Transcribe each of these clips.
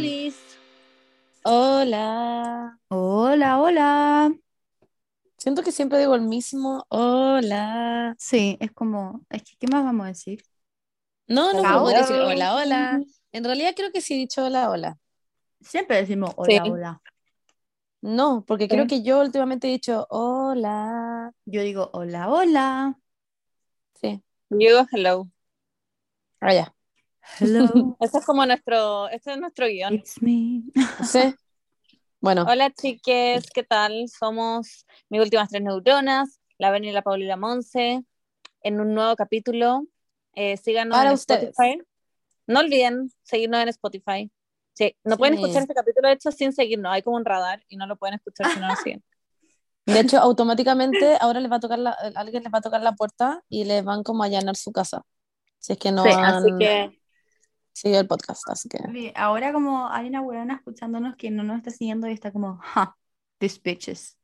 Olis. Hola. Hola, hola. Siento que siempre digo el mismo hola. Sí, es como, es que, ¿qué más vamos a decir? No, no Hola, puedo decir hola. hola. En realidad creo que sí he dicho hola, hola. Siempre decimos hola, Sí. hola. No, porque creo que yo últimamente he dicho hola. Yo digo hola, hola. Sí. Yo digo hello. Ah, ya. Hello, Este es como nuestro, este es nuestro guion. it's me. Sí. Bueno, Hola chiques, ¿qué tal? Somos mis últimas tres neuronas, la Paula y la Monse, en un nuevo capítulo. Eh, síganos Para en ustedes. Spotify. No olviden seguirnos en Spotify. Sí, no pueden Sí. escuchar este capítulo de hecho sin seguirnos. Hay como un radar y no lo pueden escuchar si no nos siguen. de hecho, automáticamente ahora les va a tocar la, alguien les va a tocar la puerta y les van como a allanar su casa. Si es que no Sí, han así que seguido el podcast, así que. Ahora como hay una huevona escuchándonos que no nos está siguiendo y está como, ha, these bitches.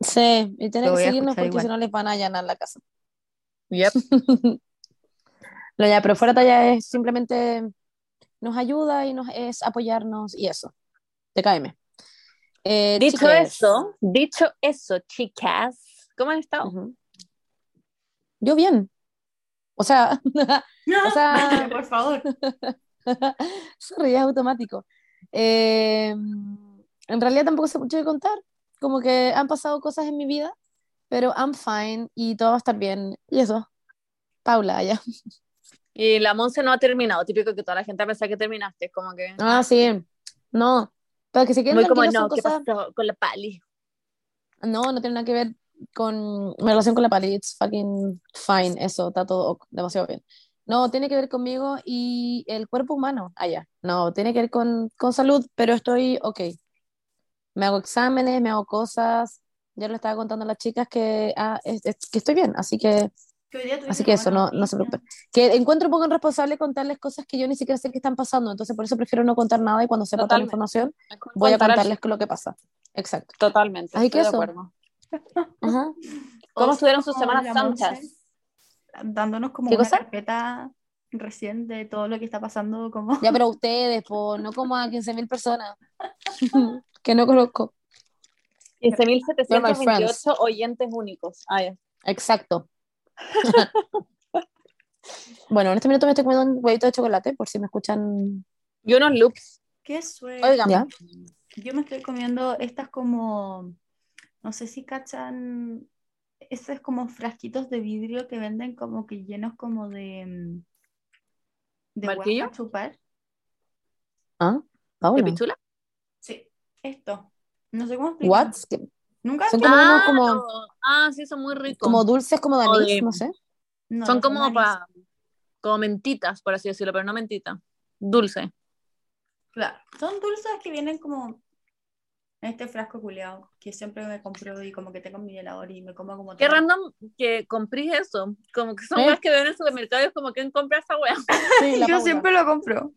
Sí, y tienen que seguirnos porque si no les van a allanar la casa. yep. Lo ya, pero fuera talla es simplemente nos ayuda y nos es apoyarnos y eso. Te caeme. Eh, Dicho chiques. eso, dicho eso, chicas, ¿cómo han estado? Yo bien. O sea, O sea- por favor. sorry, es automático. Eh, en realidad tampoco sé mucho de contar. Como que han pasado cosas en mi vida, pero I'm fine y todo va a estar bien. Y eso. Paula, ya. Y la Monse no ha terminado, típico que toda la gente piensa que terminaste, como que Ah, sí. No. Pero que se queden muy como no, son ¿qué cosas. pasó con la Pali? No, no tiene nada que ver con mi relación con la pali. It's fucking fine. Eso, está todo ok, demasiado bien. No, tiene que ver conmigo y el cuerpo humano. Ah, ya. No, tiene que ver con, con salud, pero estoy ok. Me hago exámenes, me hago cosas. Ya le estaba contando a las chicas que, ah, es- es- que estoy bien, así que, así que eso, no, no se preocupen. Que encuentro un poco irresponsable contarles cosas que yo ni siquiera sé que están pasando, entonces por eso prefiero no contar nada y cuando sepa toda la información voy a contarles lo que pasa. Exacto. Totalmente, Así estoy que de eso. Ajá. ¿Cómo estuvieron sus semanas santas? Dándonos como ¿Qué una cosa? carpeta recién de todo lo que está pasando, como Ya, pero ustedes, po, no como a 15.000 personas que no conozco. 15.728 oyentes únicos. Ah. Exacto. bueno, en este minuto me estoy comiendo un huevito de chocolate, por si me escuchan. Y unos loops. qué suerte. Oigan, ¿Ya? Yo me estoy comiendo estas como, no sé si cachan, esos como frasquitos de vidrio que venden como que llenos como de, mm, de ¿Marquillo? chupar. ¿Ah? ¿de pichula? Sí, esto. No sé cómo explicarlo. ¿What? ¿Qué- ¿Nunca? Son como ah, unos como, no. ah, sí, son muy ricos. como dulces, como de anís, de- no sé. No, son no como anís. pa, como mentitas, por así decirlo, pero no mentitas. Dulce. Claro, son dulces que vienen como este frasco culeado que siempre me compro y como que tengo en mi helador y me como como Qué todo. random que comprís eso. Como que son ¿Eh? weas que ven en el supermercado y es como, ¿quién compra esa wea? Sí, Yo siempre lo compro.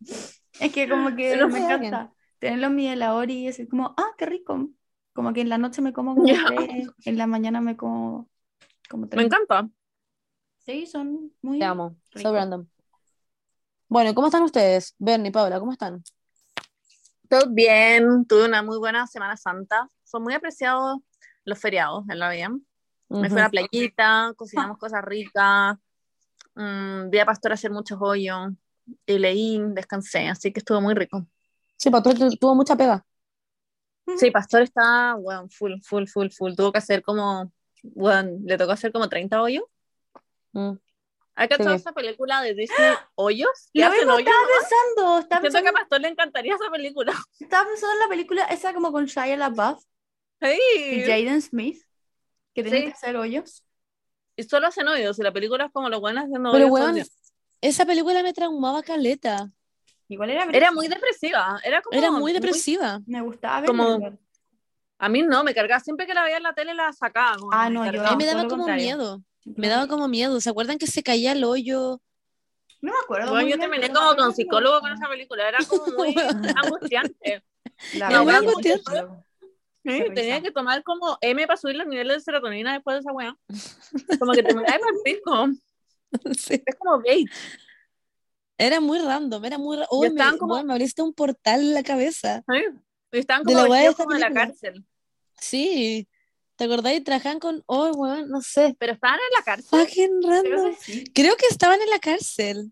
Es que como que Pero me encanta tenerlo en mi helador y decir como, ah, qué rico. Como que en la noche me como como tres, en la mañana me como como Me tres. encanta. Sí, son muy Te amo. So ricos. random. Bueno, ¿cómo están ustedes? Bernie, Paula, ¿cómo están? Todo bien, tuve una muy buena Semana Santa. Son muy apreciados los feriados en la vida. Me fui a la playita, cocinamos cosas ricas, mm, vi a Pastor hacer muchos hoyos y leí, descansé, así que estuvo muy rico. Sí, Pastor tu- tuvo mucha pega. Sí, Pastor está, bueno, full, full, full, full. Tuvo que hacer como, bueno, le tocó hacer como 30 hoyos. Mm. ¿Hay cachado Sí. esa película de Disney, Hoyos? ¿Qué Lo hacen mismo hoyos? estaba pensando, estaba Siento que a Pastor le encantaría esa película. estaba pensando en la película esa como con Shia LaBeouf y Sí. Jaden Smith, que tienen Sí. que hacer hoyos. Y solo hacen hoyos, y la película es como lo bueno haciendo Pero hoyos día. esa película me traumaba caleta. Igual era Era muy depresiva, era como Era muy depresiva. Me gustaba Como- verlo. A mí no, me cargaba. Siempre que la veía en la tele la sacaba. como Ah, no, yo- A mí me daba como contrario. miedo. Me daba como miedo. ¿Se acuerdan que se caía el hoyo? No me acuerdo. Bueno, yo terminé como me acuerdo con psicólogo con esa película. Era como muy angustiante. La verdad, muy angustiante. Sí, tenía que tomar como M para subir los niveles de serotonina después de esa weá. Como que te me cae por el pico. Sí. Es como bait. Era muy random, era muy... ra- Uy, me, como- abriste un portal en la cabeza. Y estaban De como la de como en la cárcel. Sí, ¿te acordáis? Trabajaban con... Oh, weón, no sé. Pero estaban en la cárcel. Fucking random. que sí. Creo que estaban en la cárcel.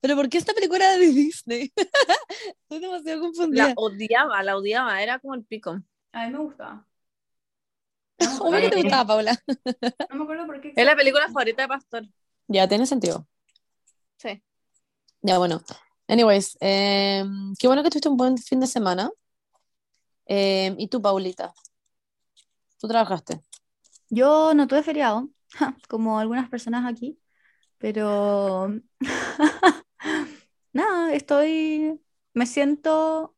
Pero ¿por qué esta película era de Disney? Estoy demasiado confundida. La odiaba, la odiaba, era como el pico. A mí me gustaba. Obvio que te gustaba, Paula. No me acuerdo por qué. Es la película favorita de Pastor. Ya, tiene sentido. Sí. Ya, bueno. Anyways, em, qué bueno que tuviste un buen fin de semana. Em, ¿y tú, Paulita? ¿Tú trabajaste? Yo no tuve feriado, como algunas personas aquí, pero nada, estoy, me siento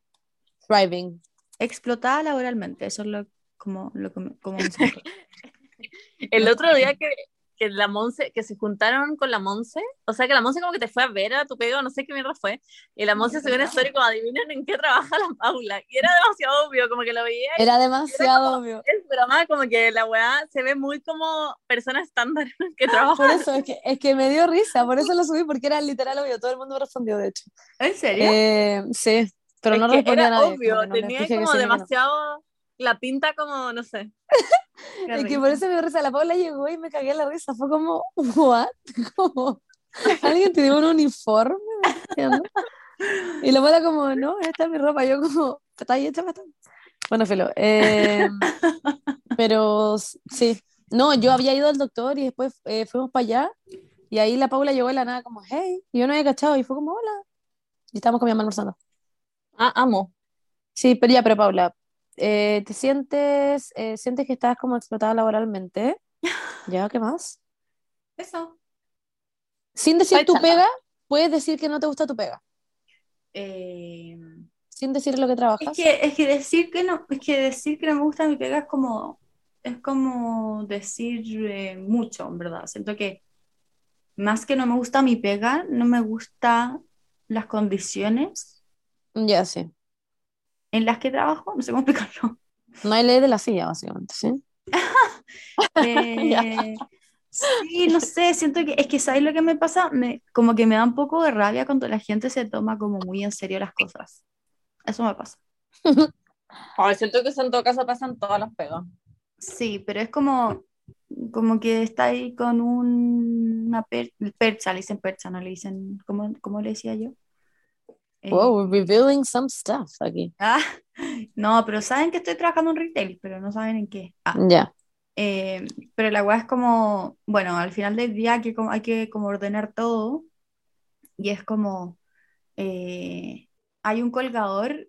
Thriving. explotada laboralmente, eso es lo, como, lo que me- como me siento. El otro día que, que la Monse, que se juntaron con la Monse, o sea que la Monse como que te fue a ver a tu pego, no sé qué mierda fue, y la Monse subió una story como adivinen en qué trabaja la Paula, y era demasiado obvio, como que lo veía y Era demasiado obvio. es broma, como que la weá se ve muy como persona estándar que trabaja. Por eso, es que, es que me dio risa, por eso lo subí, porque era literal obvio. Todo el mundo me respondió, de hecho. ¿En serio? Eh, sí, pero Es no respondía era a nadie. obvio, como no tenía como demasiado la pinta como, no sé. Es que por eso me risa. La Paula llegó y me cagué la risa. Fue como, ¿what? Como, ¿alguien te dio un uniforme? Y la Paula como, no, esta es mi ropa. Yo como, ¿está ahí hecha esto?". Bueno, filo. eh, pero sí. No, yo había ido al doctor y después eh, fuimos para allá. Y ahí la Paula llegó de la nada como, hey. Y yo no había cachado. Y fue como, hola. Y estábamos con mi mamá almorzando. Ah, amo. Sí, pero ya, pero Paula, eh, ¿te sientes, eh, sientes que estás como explotada laboralmente? ¿Ya? ¿Qué más? Eso. Sin decir tu pega, puedes decir que no te gusta tu pega. Eh, Sin decir lo que es trabajas. que, es que decir que no, es que decir que no me gusta mi pega es como, es como decir mucho, en verdad. Siento que más que no me gusta mi pega, no me gusta las condiciones Ya, sí. En las que trabajo, no sé cómo explicarlo. No hay ley de la silla, básicamente, ¿sí? Eh, sí, no sé, siento que es que ¿sabes lo que me pasa? Me, como que me da un poco de rabia cuando la gente se toma como muy en serio las cosas. Eso me pasa. Ay, siento que eso en todo caso pasan todas las pegas. Sí, pero es como, como que está ahí con un- una per- percha, le dicen percha, no le dicen, ¿cómo, cómo le decía yo? Eh, Wow, revealing some stuff aquí. ah, no, pero saben que estoy trabajando en retail, pero no saben en qué. Ah, Ya. Eh, pero la weá es como, bueno, al final del día hay que, como- hay que como ordenar todo y es como, eh, hay un colgador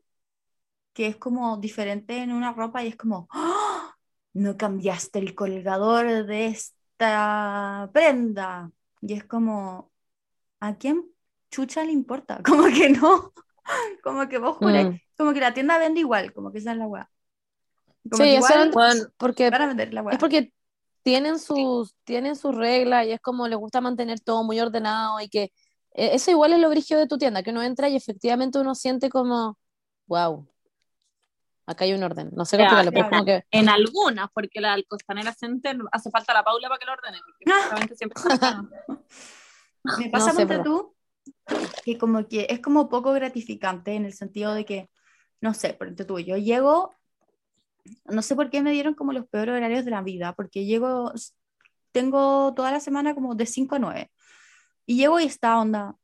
que es como diferente en una ropa y es como, ¡Ah! no cambiaste el colgador de esta prenda. Y es como, ¿a quién chucha le importa? Como que no, como que vos juráis, Mm. como que la tienda vende igual, como que esa es la weá. Como Sí, que igual Bueno, porque van a vender la weá. es porque tienen sus, tienen sus reglas y es como les gusta mantener todo muy ordenado y que eh, eso igual es lo brillo de tu tienda, que uno entra y efectivamente uno siente como, wow, acá hay un orden. No sé explicarlo, pero es como que En algunas, porque la Costanera Center hace falta la Paula para que lo ordene, porque siempre Me pasa, sé, ponte pero- tú, que como que es como poco gratificante en el sentido de que, no sé, ponte tú, yo llego, no sé por qué me dieron como los peores horarios de la vida, porque llego, tengo toda la semana como de 5 a 9, y llego y está onda,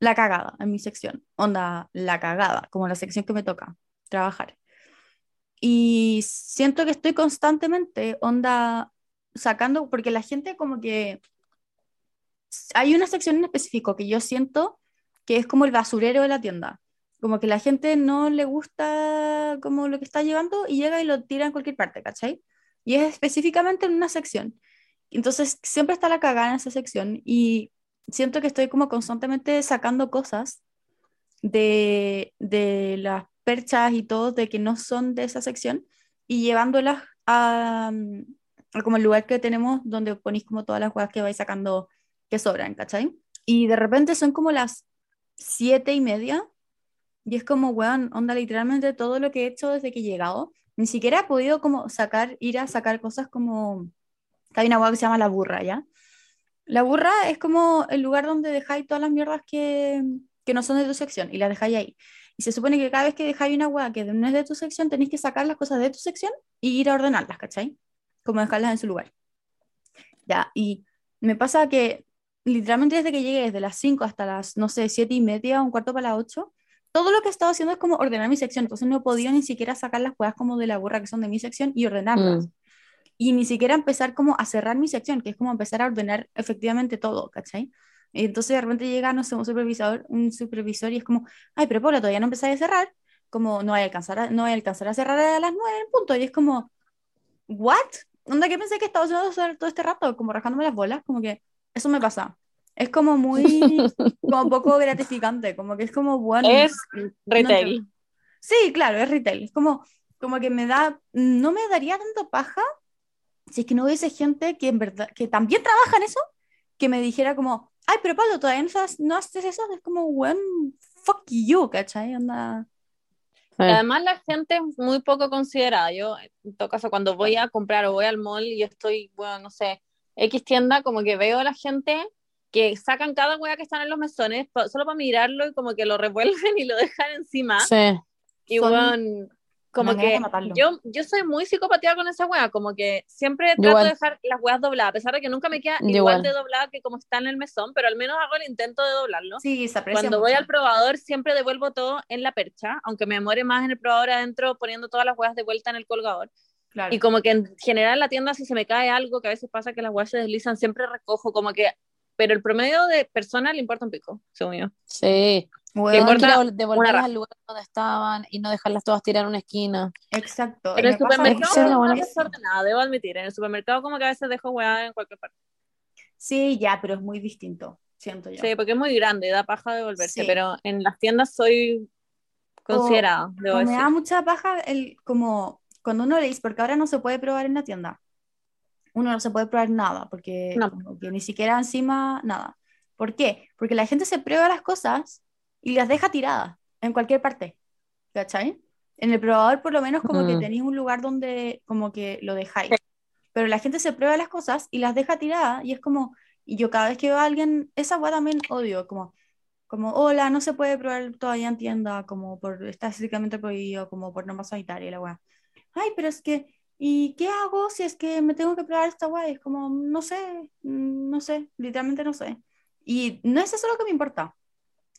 la cagada en mi sección, onda, la cagada, como la sección que me toca trabajar. Y siento que estoy constantemente, onda, sacando, porque la gente como que hay una sección en específico que yo siento que es como el basurero de la tienda. Como que la gente no le gusta como lo que está llevando y llega y lo tira en cualquier parte, ¿cachai? Y es específicamente en una sección. Entonces siempre está la cagada en esa sección y siento que estoy como constantemente sacando cosas de, de las perchas y todo de que no son de esa sección y llevándolas a, a como el lugar que tenemos donde ponéis como todas las cosas que vais sacando que sobran, ¿cachai? Y de repente son como las siete y media y es como, weón, onda literalmente todo lo que he hecho desde que he llegado, ni siquiera he podido como sacar, ir a sacar cosas como, hay una weá que se llama la burra, ¿ya? La burra es como el lugar donde dejáis todas las mierdas que, que no son de tu sección y las dejáis ahí. Y se supone que cada vez que dejáis una hueá que no es de tu sección, tenéis que sacar las cosas de tu sección y ir a ordenarlas, ¿cachai? Como dejarlas en su lugar. Ya, y me pasa que literalmente desde que llegué, desde las 5 hasta las, no sé, 7 y media, un cuarto para las 8, todo lo que he estado haciendo es como ordenar mi sección. Entonces no he podido ni siquiera sacar las hueás como de la burra que son de mi sección y ordenarlas. Mm. Y ni siquiera empezar como a cerrar mi sección, que es como empezar a ordenar efectivamente todo, ¿cachai? Y entonces de repente llega, no sé, un supervisor, un supervisor y es como, ay, pero Paula, todavía no empecé a cerrar, como no voy a alcanzar a, no voy a, alcanzar a cerrar a las 9 en punto. Y es como, ¿what? ¿Dónde que pensé que estaba haciendo todo este rato? Como rajándome las bolas, como que eso me pasa. Es como muy, como poco gratificante, como que es como, bueno. Es no retail. Sí, claro, es retail. Es como, como que me da, no me daría tanto paja si es que no hubiese gente que en verdad, que también trabaja en eso, que me dijera como, ay, pero Pablo, todavía no, haces- no haces eso, es como, weón, fuck you, ¿cachai? Eh, Además, la gente es muy poco considerada. Yo, en todo caso, cuando voy a comprar o voy al mall y estoy, bueno, no sé, X tienda, como que veo a la gente que sacan cada hueá que están en los mesones pa- solo para mirarlo y como que lo revuelven y lo dejan encima. sí. Y Son bueno, como que yo, yo soy muy psicopatía con esa hueá, como que siempre trato igual. de dejar las hueás dobladas, a pesar de que nunca me queda igual igual. de doblada que como está en el mesón, pero al menos hago el intento de doblarlo. sí, se aprecia Cuando voy mucho. al probador siempre devuelvo todo en la percha, aunque me demore más en el probador adentro poniendo todas las huevas de vuelta en el colgador. Claro. Y como que en general en la tienda si se me cae algo, que a veces pasa que las huevas se deslizan, siempre recojo como que... Pero el promedio de personas le importa un pico, según yo. Sí. Vol- devolverlas al lugar donde estaban y no dejarlas todas tiradas en una esquina. exacto. Pero en el supermercado buena- más desordenada, debo admitir. En el supermercado como que a veces dejo huevas en cualquier parte. Sí, ya, pero es muy distinto, siento yo. Sí, porque es muy grande, da paja devolverse, Sí. pero en las tiendas soy considerada, debo me decir. da mucha paja el, como cuando uno le dice, porque ahora no se puede probar en la tienda. Uno no se puede probar nada, porque No. que ni siquiera encima nada. ¿Por qué? Porque la gente se prueba las cosas y las deja tiradas en cualquier parte. ¿Cachai? En el probador por lo menos como que Mm. tenéis un lugar donde como que lo dejáis. Pero la gente se prueba las cosas y las deja tiradas y es como, y yo cada vez que veo a alguien, esa weá también odio, como, como, hola, no se puede probar todavía en tienda, como por, está estrictamente prohibido, como por norma sanitaria la weá. Ay, pero es que, ¿y qué hago si es que me tengo que probar esta weá? Y es como, no sé, mm, no sé, literalmente no sé. Y no es eso lo que me importa.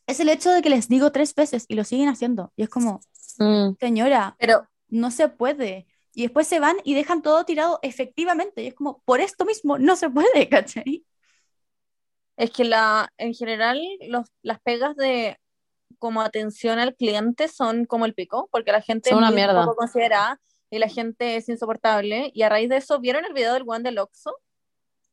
Es el hecho de que les digo tres veces y lo siguen haciendo. Y es como, Mm. señora, Pero no se puede. Y después se van y dejan todo tirado efectivamente. Y es como, por esto mismo no se puede, ¿cachai? Es que la, en general los, las pegas de como atención al cliente son como el pico, porque la gente Son es una mierda. poco considerada y la gente es insoportable. Y a raíz de eso, ¿vieron el video del Juan del Oxxo?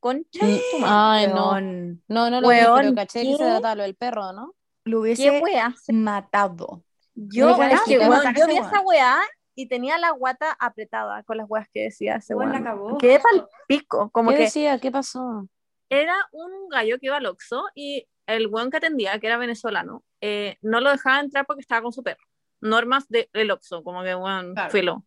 Concha de tu madre. Ay, no. No, no lo vi, Weón, pero caché que se trataba lo del perro, ¿no? Lo ¿Qué hubiese matado. Yo, Weón, es que, ¿qué weón, pasa yo con vi esa weá y tenía la guata apretada con las weas que decía ese Weón, cagó. Quedé pal pico, como ¿Qué que decía? ¿Qué pasó? era un gallo que iba al Oxxo y el weón que atendía, que era venezolano, eh, no lo dejaba entrar porque estaba con su perro. Normas de- del Oxxo, como que, weón, Claro. filo.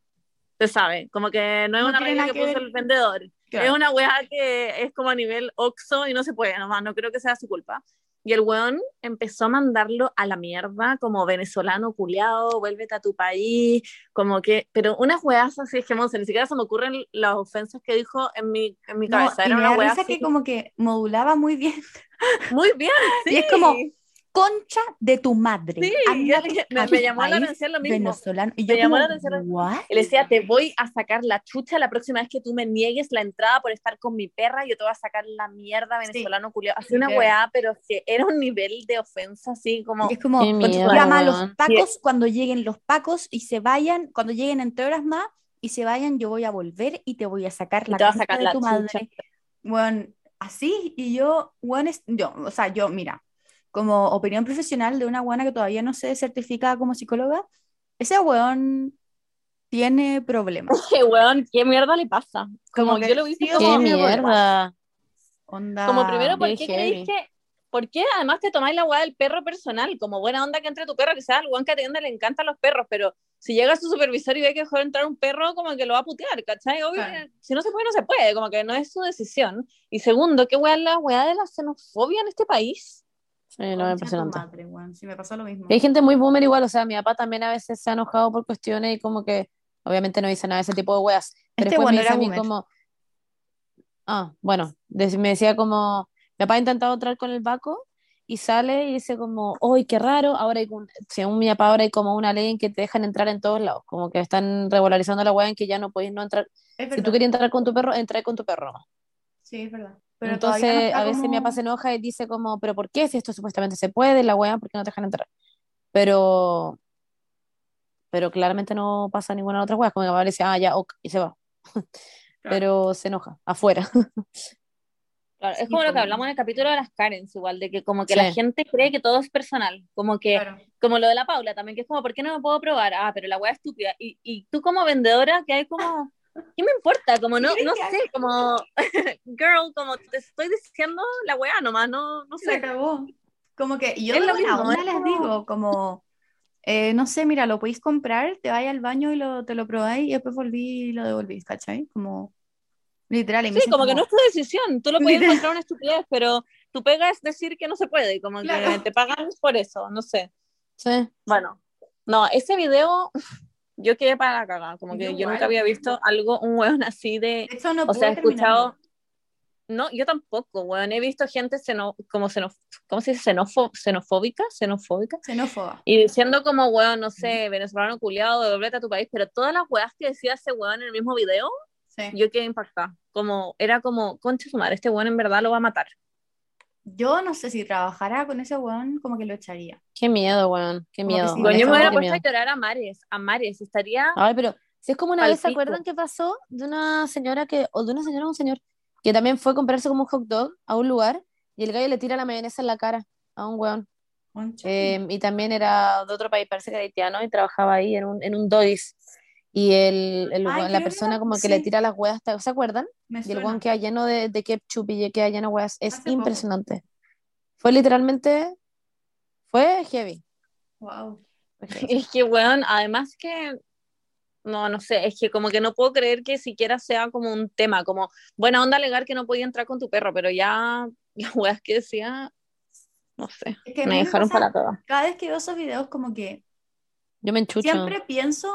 Se sabe, como que no es No una regla que que puso el vendedor. Claro. Es una weá que es como a nivel Oxxo y no se puede, nomás, no creo que sea su culpa. Y el weón empezó a mandarlo a la mierda, como venezolano culiado, vuélvete a tu país, como que, pero unas weas así, es que Monse, ni siquiera se me ocurren las ofensas que dijo en mi, en mi No, cabeza. y Era me una da risa así. que como que modulaba muy bien. Muy bien, sí. Y es como, concha de tu madre. Sí, me- a me llamó la atención lo mismo. venezolano. Y Me yo llamó como, la atención lo ¿what? Y le decía, te voy a sacar la chucha la próxima vez que tú me niegues la entrada por estar con mi perra, yo te voy a sacar la mierda venezolano culiao. Así una literal. weá, pero que era un nivel de ofensa así como... Y es como, llama a los pacos cuando lleguen los pacos y se vayan, cuando lleguen entre horas más y se vayan, yo voy a volver y te voy a sacar la te va a concha sacar de la tu chucha. madre. Bueno, así, y yo, bueno, es- yo, o sea, yo, mira, como opinión profesional de una buena que todavía no se certifica como psicóloga, ese weón tiene problemas. Que weón, ¿qué mierda le pasa? Como, Como que yo lo hice sí como... ¡Qué mierda! Onda, Como primero, ¿por qué qué creéis que... ¿Por qué además te tomáis la weá del perro personal? Como buena onda que entre tu perro, sea el weón que atiende, le encantan los perros, pero si llega su supervisor y ve que dejó entrar un perro, como que lo va a putear, ¿cachai? Obvio, Claro. que si no se puede, no se puede, como que no es su decisión. Y segundo, ¿qué weá es la weá de la xenofobia en este país? Sí, no, impresionante. madre, weón. Sí, me pasó lo mismo. Hay gente muy boomer igual, o sea, mi papá también a veces se ha enojado por cuestiones y como que obviamente no dice nada de ese tipo de weas, pero Este después weón me dice a mí boomer. como, ah, bueno, me decía como, mi papá ha intentado entrar con el Baco y sale y dice como, ¡ay, qué raro! Ahora hay, un- según mi papá, ahora hay como una ley en que te dejan entrar en todos lados, como que están regularizando la wea en que ya no podéis no entrar, si tú querías entrar con tu perro, entra con tu perro. Sí, es verdad. Pero no Entonces, está a veces mi como- papá se enoja y dice como, pero ¿por qué? Si esto supuestamente se puede, la weá, ¿por qué no te dejan entrar? Pero, pero claramente no pasa ninguna otra weá, como que mi papá le dice, ah, ya, ok, y se va. Pero se enoja, afuera. Claro, es Sí, como lo que pues. hablamos en el capítulo de las Karens, igual, de que como que la Sí. gente cree que todo es personal, como que, Claro. como lo de la Paula también, que es como, ¿por qué no me puedo probar? Ah, pero la weá es estúpida. Y, y tú como vendedora, que hay como, ¿qué me importa? Como no, ¿Qué no que sé, como, girl, como te estoy diciendo la weá nomás, no, no Se sé. acabó. Como que yo Es de lo buena mismo, onda es les como- digo, como, eh, no sé, mira, lo podéis comprar, te vais al baño y lo, te lo probáis y después volví y lo devolvís, ¿cachai? Como, literal. Sí, dicen como que no es tu decisión, tú lo puedes Literal. encontrar una estupidez, pero tu pega es decir que no se puede, como que Claro. te pagan por eso, no sé. Sí. Bueno, no, ese video yo quedé para la cagada, como que Yo yo, nunca había visto algo, un weón así de, hecho, no o sea, he escuchado, no, yo tampoco, weón, he visto gente xeno, como xenof, ¿cómo se dice? Xenofo, xenofóbica, xenofóbica, Xenófoba. y diciendo como, weón, no sé, venezolano culiado, devuélvete a tu país, pero todas las weas que decía ese weón en el mismo video, Sí. yo quedé impactada, como, era como, concha su madre, este weón en verdad lo va a matar. Yo no sé si trabajara con ese weón, como que lo echaría. Qué miedo, weón, qué Como miedo. sí, Weón, yo me hubiera puesto a llorar a mares, a mares, estaría... Ay, pero si es como una vez, ¿se acuerdan qué pasó? De una señora que, o de una señora o un señor, que también fue a comprarse como un hot dog a un lugar y el gallo le tira la mayonesa en la cara a un weón. Eh, y también era de otro país, parece que haitiano, y trabajaba ahí en un, en un Dodis. Y el, el Ay, la persona como que sí. le tira las hueas, ¿se acuerdan? Me Y el weón queda lleno de, de ketchup y queda lleno de hueas. Es Hace poco. impresionante. Fue literalmente, fue heavy. Wow. Es que, weón, además que, no, no sé, es que como que no puedo creer que siquiera sea como un tema, como buena onda alegar que no podía entrar con tu perro, pero ya las weas que decía, no sé, Es que a me dejaron pasa- para todas. Cada vez que veo esos videos, como que Yo me enchucho. siempre pienso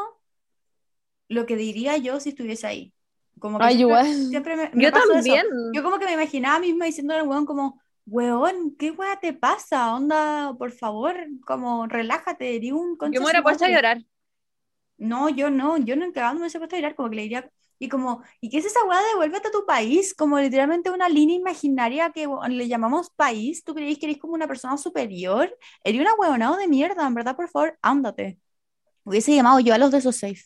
lo que diría yo si estuviese ahí. Como que Ay, siempre, igual. siempre me, me Yo eso. también. Yo como que me imaginaba misma diciendo al weón como, weón, ¿qué weá te pasa? Onda, por favor, como relájate, di un Yo me hubiera puesto a madre". llorar. No, yo no, yo no cagando me hubiese puesto a llorar, como que le diría, y como, ¿y qué es esa weá de devuélvete a tu país? Como literalmente una línea imaginaria que le llamamos país, ¿tú creéis que eres como una persona superior? Eres una weonado de mierda, en verdad, por favor, ándate. Hubiese llamado yo a los de esos safe.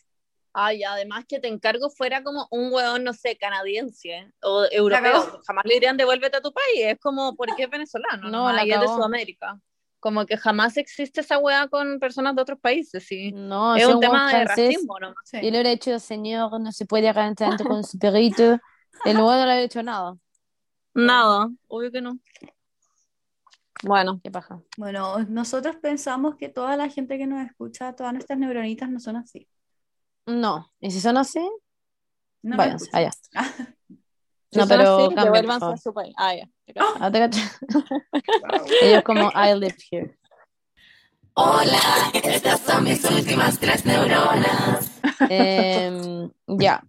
Ay, además que te encargo fuera como un weón, no sé, canadiense o europeo. Jamás le dirían devuélvete a tu país. Es como, porque es venezolano, No, no, la es de. Sudamérica. Como que jamás existe esa wea con personas de otros países, sí. No, es un tema de francés, racismo, ¿no? Sí. Yo le hubiera dicho, señor, no se puede agarrar tanto con su perrito. El weón no le había hecho nada. Nada, obvio que no. Bueno, Qué paja. Bueno, nosotros pensamos que toda la gente que nos escucha, todas nuestras neuronitas no son así. No, y si son así, No váyanse allá. si No, pero así, cambien, por devuélvanse a favor. su país. Ah, ya. te cacho. Ah, te cacho. Ellos como, I live here. Hola, estas son mis últimas tres neuronas. Em, ya.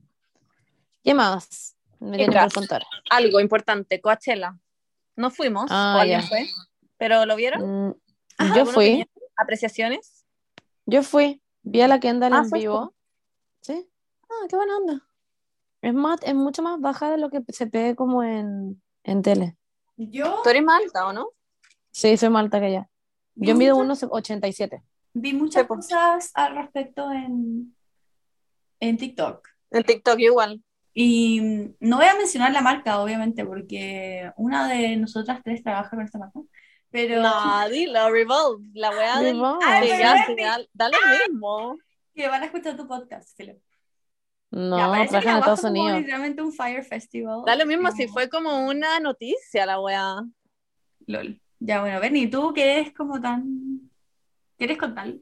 ¿Qué más me Venga. por contar? Algo importante, Coachella. No fuimos, Ah, o alguien fue, pero ¿lo vieron? Mm, Ajá, yo ¿alguna fui, opinión? ¿Apreciaciones? yo fui, vi a la Kendall Ah, en fuiste. vivo. ¿Sí? Ah, qué buena onda. Es más, es mucho más baja de lo que se ve como en, en tele. Yo Tú eres más alta, ¿o no? Sí, soy más alta que ella. Yo mido muchas- 1,87. vi muchas Sí, pues. cosas al respecto en, en TikTok. En TikTok igual. Y mm, no voy a mencionar la marca, obviamente, porque una de nosotras tres trabaja con esta marca. Pero No, dilo, Revolve, la weá del... Ay, ya, pero sí, Bernie. da, da lo mismo. Que van a escuchar tu podcast, Filo. No, Ya, parece que en Estados Unidos. literalmente un Fire Festival. Da lo mismo si Como- fue como una noticia la weá. LOL. Ya, bueno, Bernie, ¿tú qué eres como tan... ¿Quieres contar?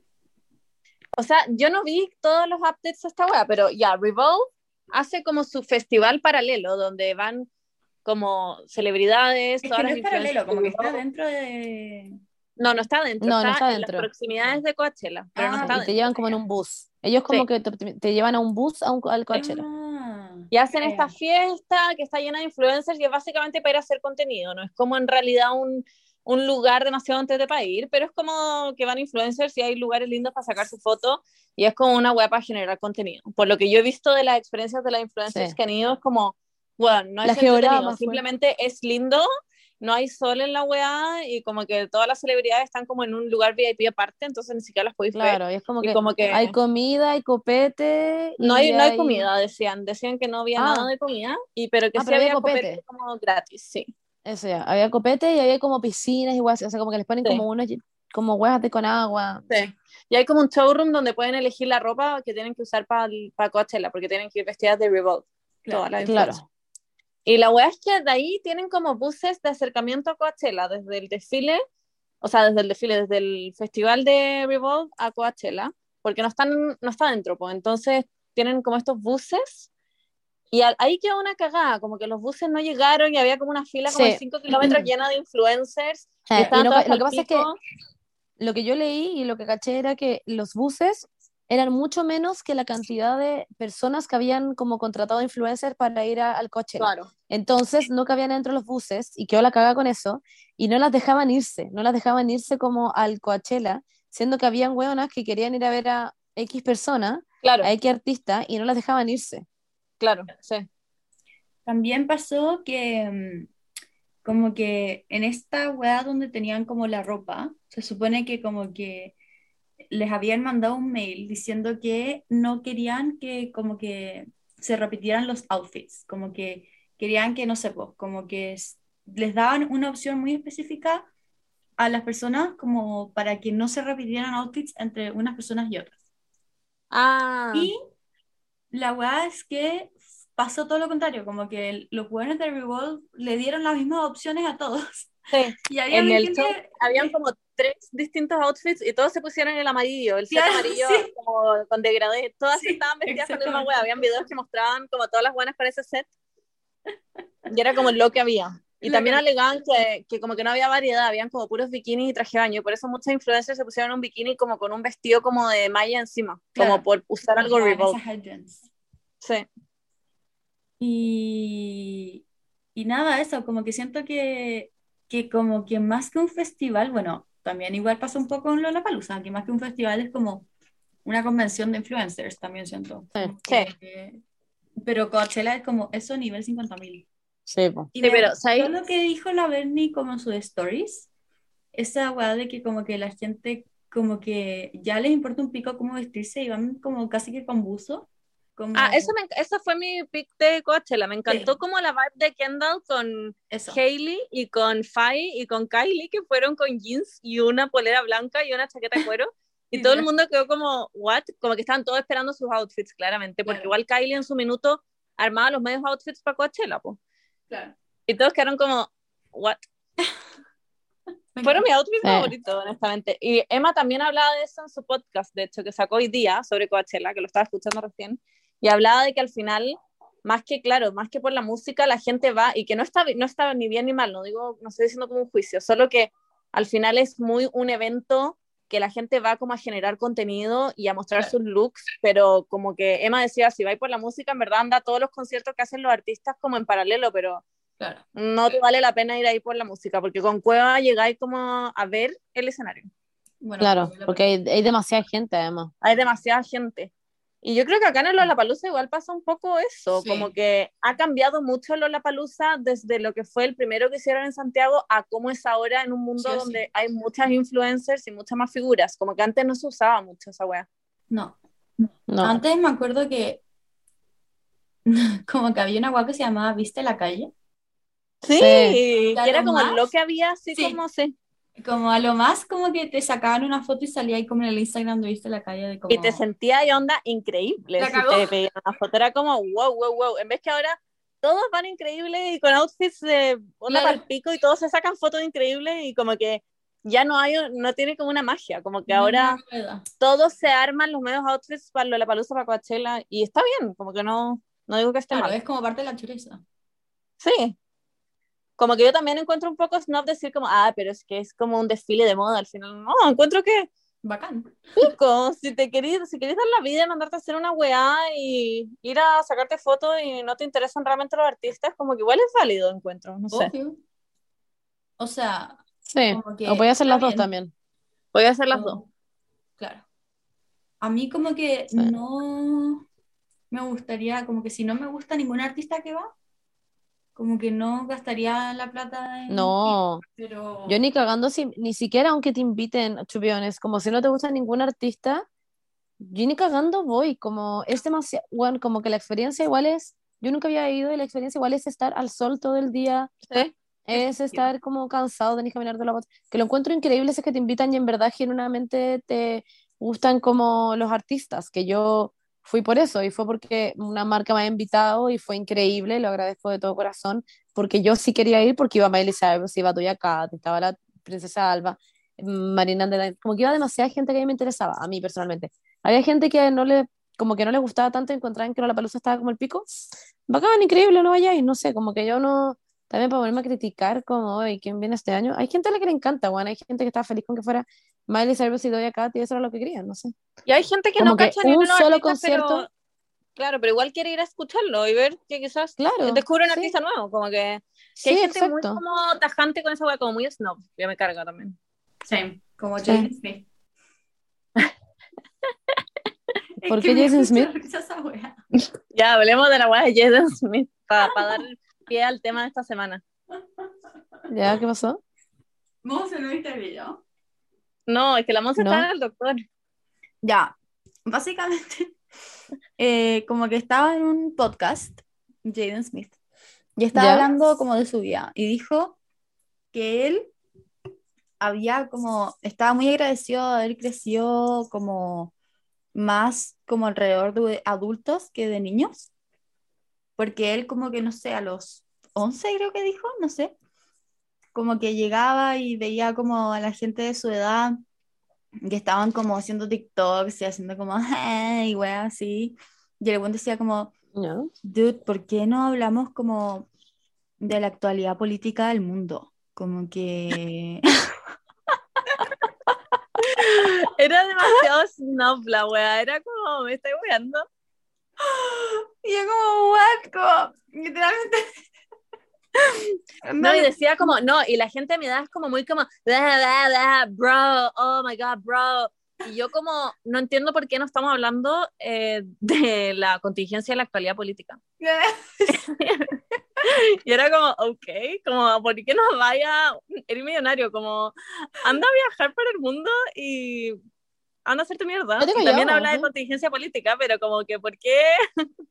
O sea, yo no vi todos los updates de esta weá, pero ya, Revolve hace como su festival paralelo, donde van como celebridades, Es todas que no las es paralelo, como que está dentro de... No, no está dentro, No, está, no está en las dentro. proximidades de Coachella, pero no Ah, está y te dentro. llevan como en un bus. Ellos como Sí. que te, te llevan a un bus a un, al Coachella. Ah, Y hacen esta fiesta que está llena de influencers y es básicamente para ir a hacer contenido, no es como en realidad un, un lugar demasiado antes de para ir, pero es como que van influencers y hay lugares lindos para sacar su foto y es como una web para generar contenido. Por lo que yo he visto de las experiencias de las influencers Sí. que han ido, es como, bueno, no La es entretenido, geograma simplemente es lindo, no hay sol en la weá y como que todas las celebridades están como en un lugar VIP aparte, entonces ni siquiera las podéis ver. Claro, y es como Y que, como que hay comida, hay copete. no y hay, no hay comida, decían, decían que no había Ah. nada de comida, y, pero que Ah, sí pero había había copete. copete. como gratis, sí. Eso ya, había copete y había como piscinas igual, o sea, como que les ponen Sí. como unos, como huevas de con agua. Sí. Y hay como un showroom donde pueden elegir la ropa que tienen que usar para Coachella, porque tienen que ir vestidas de Revolve. Claro, todas las Claro. Y la weá es que de ahí tienen como buses de acercamiento a Coachella, desde el desfile, o sea, desde el desfile, desde el festival de Revolve a Coachella, porque no están, no está dentro, pues entonces tienen como estos buses. Y al- ahí quedó una cagada, como que los buses no llegaron y había como una fila como Sí. de 5 kilómetros llena de influencers. y Eh, y todas que- lo que pasa es que lo que yo leí y lo que caché era que los buses eran mucho menos que la cantidad de personas que habían como contratado influencers para ir a- al coche. Claro. Entonces no cabían dentro los buses y quedó la caga con eso y no las dejaban irse, no las dejaban irse como al Coachella, siendo que habían hueonas que querían ir a ver a X persona, Claro, a X artista y no las dejaban irse. claro, sí. También pasó que mm, como que en esta weá donde tenían como la ropa, se supone que como que les habían mandado un mail diciendo que no querían que como que se repitieran los outfits, como que querían que, no sé, pues, como que les daban una opción muy específica a las personas como para que no se repitieran outfits entre unas personas y otras. Ah, Y la weá es que pasó todo lo contrario, como que el- los jugadores de Revolve le dieron las mismas opciones a todos. sí. Y había En el show habían como tres distintos outfits y todos se pusieron el amarillo, el set amarillo sí. como con degradé, todas Sí, estaban vestidas con la misma wea, habían videos que mostraban como todas las buenas con ese set y era como lo que había. Y también alegaban que, que como que no había variedad, habían como puros bikinis y traje de baño, y por eso muchas influencers se pusieron un bikini como con un vestido como de malla encima, Claro. como por usar algo esas headbands. Sí. Y, y nada, eso, como que siento que, que como que más que un festival, bueno, también igual pasa un poco en Lollapalooza, que más que un festival es como una convención de influencers, también siento. Sí. Que- pero Coachella es como eso nivel 50.000. Sí, po. Y Sí, pero, ¿sabes? lo que dijo la Bernie como en sus stories, esa weá de que como que la gente como que ya les importa un pico cómo vestirse y van como casi que con buzo. Como... Ah, eso, me, fue mi pick de Coachella, me encantó Sí. como la vibe de Kendall con Eso. Hailey y con Faye y con Kylie que fueron con jeans y una polera blanca y una chaqueta de cuero y Sí, todo el mundo quedó como what como que estaban todos esperando sus outfits claramente porque Claro. igual Kylie en su minuto armaba los medios outfits para Coachella po. Claro. y todos quedaron como what fueron mis outfits Sí. favoritos honestamente y Emma también hablaba de eso en su podcast de hecho que sacó hoy día sobre Coachella que lo estaba escuchando recién y hablaba de que al final más que claro, más que por la música, la gente va y que no está, no está ni bien ni mal, no digo, no estoy diciendo como un juicio, solo que al final es muy un evento que la gente va como a generar contenido y a mostrar sus looks, pero como que Emma decía, si vais por la música, en verdad anda a todos los conciertos que hacen los artistas como en paralelo, pero Claro. no te vale la pena ir ahí por la música, porque con Cueva llegáis como a ver el escenario. Bueno, Claro, porque hay, hay demasiada gente además. hay demasiada gente. Y yo creo que acá en el Lollapalooza igual pasa un poco eso, Sí. como que ha cambiado mucho Lollapalooza desde lo que fue el primero que hicieron en Santiago a cómo es ahora en un mundo Sí, sí. donde hay muchas influencers y muchas más figuras, como que antes no se usaba mucho esa wea. No. No. Antes me acuerdo que como que había una weá que se llamaba Viste la calle. Sí, que era como más- lo que había así Sí. como sí. Como a lo más como que te sacaban una foto y salía ahí como en el Instagram de Viste la calle de como... Y te sentía y onda increíble. Si te pedían una foto era como wow, wow, wow. En vez que ahora todos van increíbles y con outfits de onda Claro. pico y todos se sacan fotos increíbles y como que ya no hay, no tiene como una magia, como que No, ahora no todos se arman los medios outfits para la palusa para Coachella y está bien, como que no, no digo que esté Claro, mal. es como parte de la chureza. Sí. Como que yo también encuentro un poco snob decir como, ah, pero es que es como un desfile de moda al final. No, encuentro que Bacán. pico, si te querís, si querés dar la vida, mandarte a hacer una weá y ir a sacarte fotos y no te interesan realmente los artistas, como que igual es válido, encuentro, no sé. Obvio. O sea, Sí, Como que o voy a hacer las está dos bien. también. Voy a hacer las como- dos. Claro. A mí como que Sí. no me gustaría, como que si no me gusta ningún artista que va, como que no gastaría la plata en No, pero yo ni cagando, si, ni siquiera aunque te inviten, honest, como si no te gusta ningún artista, yo ni cagando voy, como es demasiado, bueno, como que la experiencia igual es, yo nunca había ido y la experiencia igual es estar al sol todo el día, Sí. es estar como cansado, tenés que caminar de la bota. Que lo encuentro increíble es que te invitan y en verdad genuinamente te gustan como los artistas, que yo fui por eso y fue porque una marca me ha invitado y fue increíble, lo agradezco de todo corazón, porque yo sí quería ir porque iba Miley Cyrus, iba Doja Cat, estaba la princesa Alba, Marina Andela, como que iba demasiada gente que a mí me interesaba, a mí personalmente. Había gente que no le, como que no le gustaba tanto, encontraban que la palusa estaba como el pico. Bacán, increíble, no vayáis, no sé, como que yo no, también para ponerme a criticar como, hoy ¿quién viene este año? Hay gente a la que le encanta, bueno, hay gente que estaba feliz con que fuera Miley Cyrus y Doja Cat y eso era lo que querían, no sé. Y hay gente que Como no que cacha ni un solo artistas, pero- concierto. claro, pero igual quiere ir a escucharlo y ver que quizás Claro, descubre un sí. artista nuevo, como que, que Sí, hay gente muy como tajante con esa wea, como muy snob, ya me carga también. Same, como Sí. Jaden Smith. ¿Por qué da Smith? Ya, hablemos de la wea de Jaden Smith para dar pie al tema de esta semana. ¿Ya? ¿Qué pasó? ¿Vos no viste el video? No, es que la Monza No. está en el doctor. Ya, básicamente, eh, como que estaba en un podcast, Jaden Smith, y estaba Ya. hablando como de su vida, y dijo que él había como, estaba muy agradecido de haber crecido como más como alrededor de adultos que de niños, porque él como que, no sé, a los 11 creo que dijo, no sé, como que llegaba y veía como a la gente de su edad que estaban como haciendo TikToks y haciendo como, y weas así. Y el buen decía como, dude, ¿por qué no hablamos como de la actualidad política del mundo? Como que... Era demasiado snob la wea, era como, me estoy weando. Y yo como, what? Como, literalmente... No, y decía como, no, y la gente a mi edad es como muy como, "Da, da, da, bro, oh my god, bro. Y yo como, no entiendo por qué no estamos hablando eh, de la contingencia de la actualidad política. Y era como, ok, como, ¿por qué no vaya, eres millonario? Como, anda a viajar por el mundo y anda a hacer tu mierda. Yo también callaba, habla de contingencia política, pero como que, ¿por qué?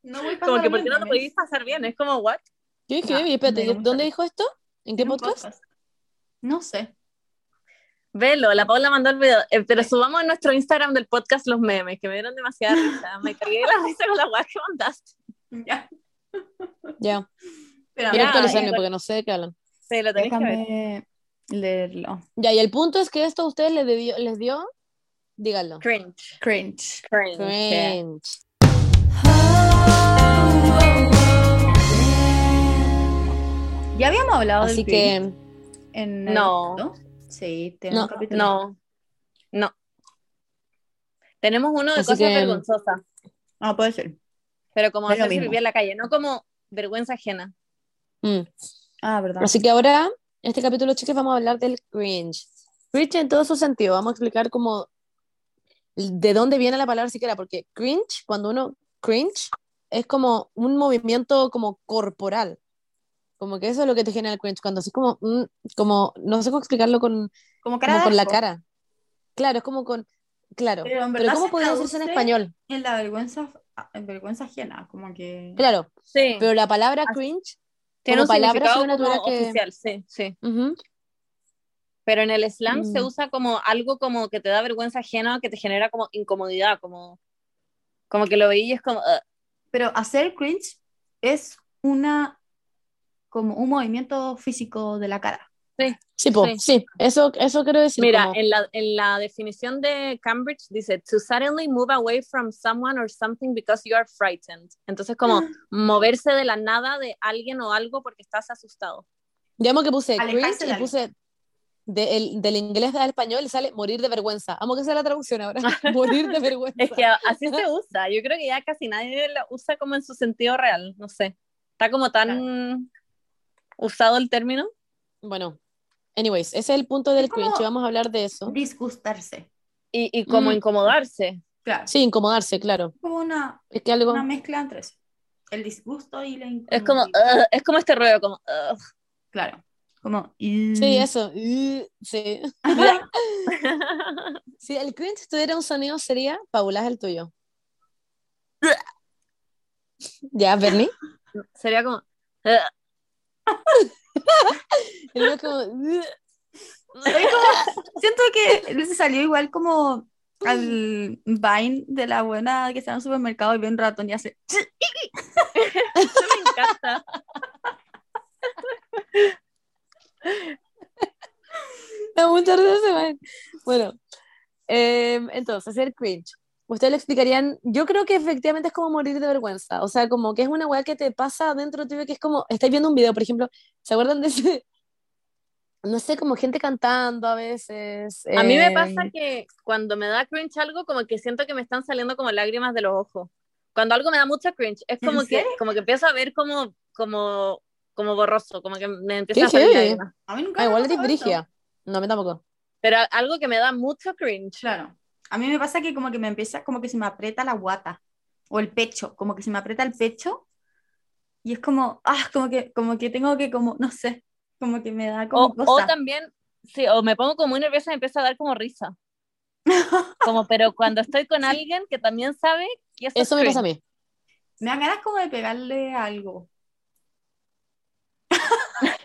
No voy Como que, ¿por qué no lo memes. podéis pasar bien? Es como, ¿what? Yo dije, Ya, "Oye, espérate, ¿dónde dijo esto? ¿En qué podcast? No sé. Velo, la Paula mandó el video, eh, pero subamos en nuestro Instagram del podcast los memes, que me dieron demasiada risa. Me cagué de la risa con la weá que mandaste. Ya. Ya, Pero quiero Ya, actualizarme eh, porque no sé de qué hablan. Sí, lo tenés que ver. leerlo. Ya, y el punto es que esto a ustedes les, debió- les dio, díganlo. Cringe. Cringe. Cringe. Cringe. Ya habíamos hablado Así del que, en el No. ¿no? Sí, tiene No, capítulo. No. No. Tenemos uno de Así cosas que- vergonzosas, Ah, puede ser. pero como mismo. vivir en la calle, no como vergüenza ajena. mm. Ah, verdad. Así que ahora, este capítulo, chicos, vamos a hablar del cringe. Cringe en todo su sentido. Vamos a explicar como de dónde viene la palabra siquiera, porque cringe, cuando uno cringe, es como un movimiento como corporal. Como que eso es lo que te genera el cringe, cuando así como, mm, como, no sé cómo explicarlo con, como cara como con la cara. Claro, es como con, claro. Pero en Pero ¿cómo se podría decirse en español? En la vergüenza, en vergüenza ajena, como que... Claro, Sí. pero la palabra cringe, Tiene un significado como que- oficial, sí, sí. ujú, Pero en el slang se Mm. usa como algo como que te da vergüenza ajena, que te genera como incomodidad, como, como que lo veí y es como, "Ugh". Pero hacer cringe es una como un movimiento físico de la cara. Sí, po, Sí. sí, eso, eso quiero decir. Mira, como- en, la, en la definición de Cambridge dice, to suddenly move away from someone or something because you are frightened. Entonces, como moverse de la nada de alguien o algo porque estás asustado. Yo amo que puse de y puse de- el- del inglés al español y sale morir de vergüenza. Amo que sea la traducción ahora. morir de vergüenza. Es que así se usa. Yo creo que ya casi nadie lo usa como en su sentido real. No sé. Está como tan usado el término. Bueno, anyways, ese es el punto del cringe. Vamos a hablar de eso. Disgustarse. Y, y como Mm. incomodarse. Claro. Sí, incomodarse, claro. Como una, Es que algo. una mezcla entre eso. El disgusto y la Es como, es como este ruido, como. Claro. Como. Sí, eso. uh, Sí. Si el cringe tuviera un sonido, sería Paula, es el tuyo. Ya, Bernie. sería como. El como, uh, Siento que se salió igual como al Vine de la buena que está en el supermercado y ve un ratón y hace. Eso me encanta. Me da mucha risa ese man. Bueno, em, entonces, hacer cringe. Ustedes le explicarían, yo creo que efectivamente es como morir de vergüenza, o sea, como que es una weá que te pasa dentro tuyo, que es como, estáis viendo un video, por ejemplo, ¿se acuerdan de ese? No sé, como gente cantando a veces. A mí me pasa que cuando me da cringe algo, como que siento que me están saliendo como lágrimas de los ojos. Cuando algo me da mucha cringe, es ¿En como que, como que empiezo a ver como, como, como borroso, como que me empieza a salir lágrimas. A mí nunca Ah, me igual brigia. No, a mí tampoco. Pero algo que me da mucho cringe. Claro. A mí me pasa que como que me empieza, como que se me aprieta la guata o el pecho, como que se me aprieta el pecho y es como, ah, como que, como que tengo que, como, no sé, como que me da como O, o cosa. también, sí, o me pongo como muy nerviosa y me empieza a dar como risa. Como, pero cuando estoy con alguien que también sabe que eso, es Eso me pasa a mí. Me dan ganas como de pegarle algo.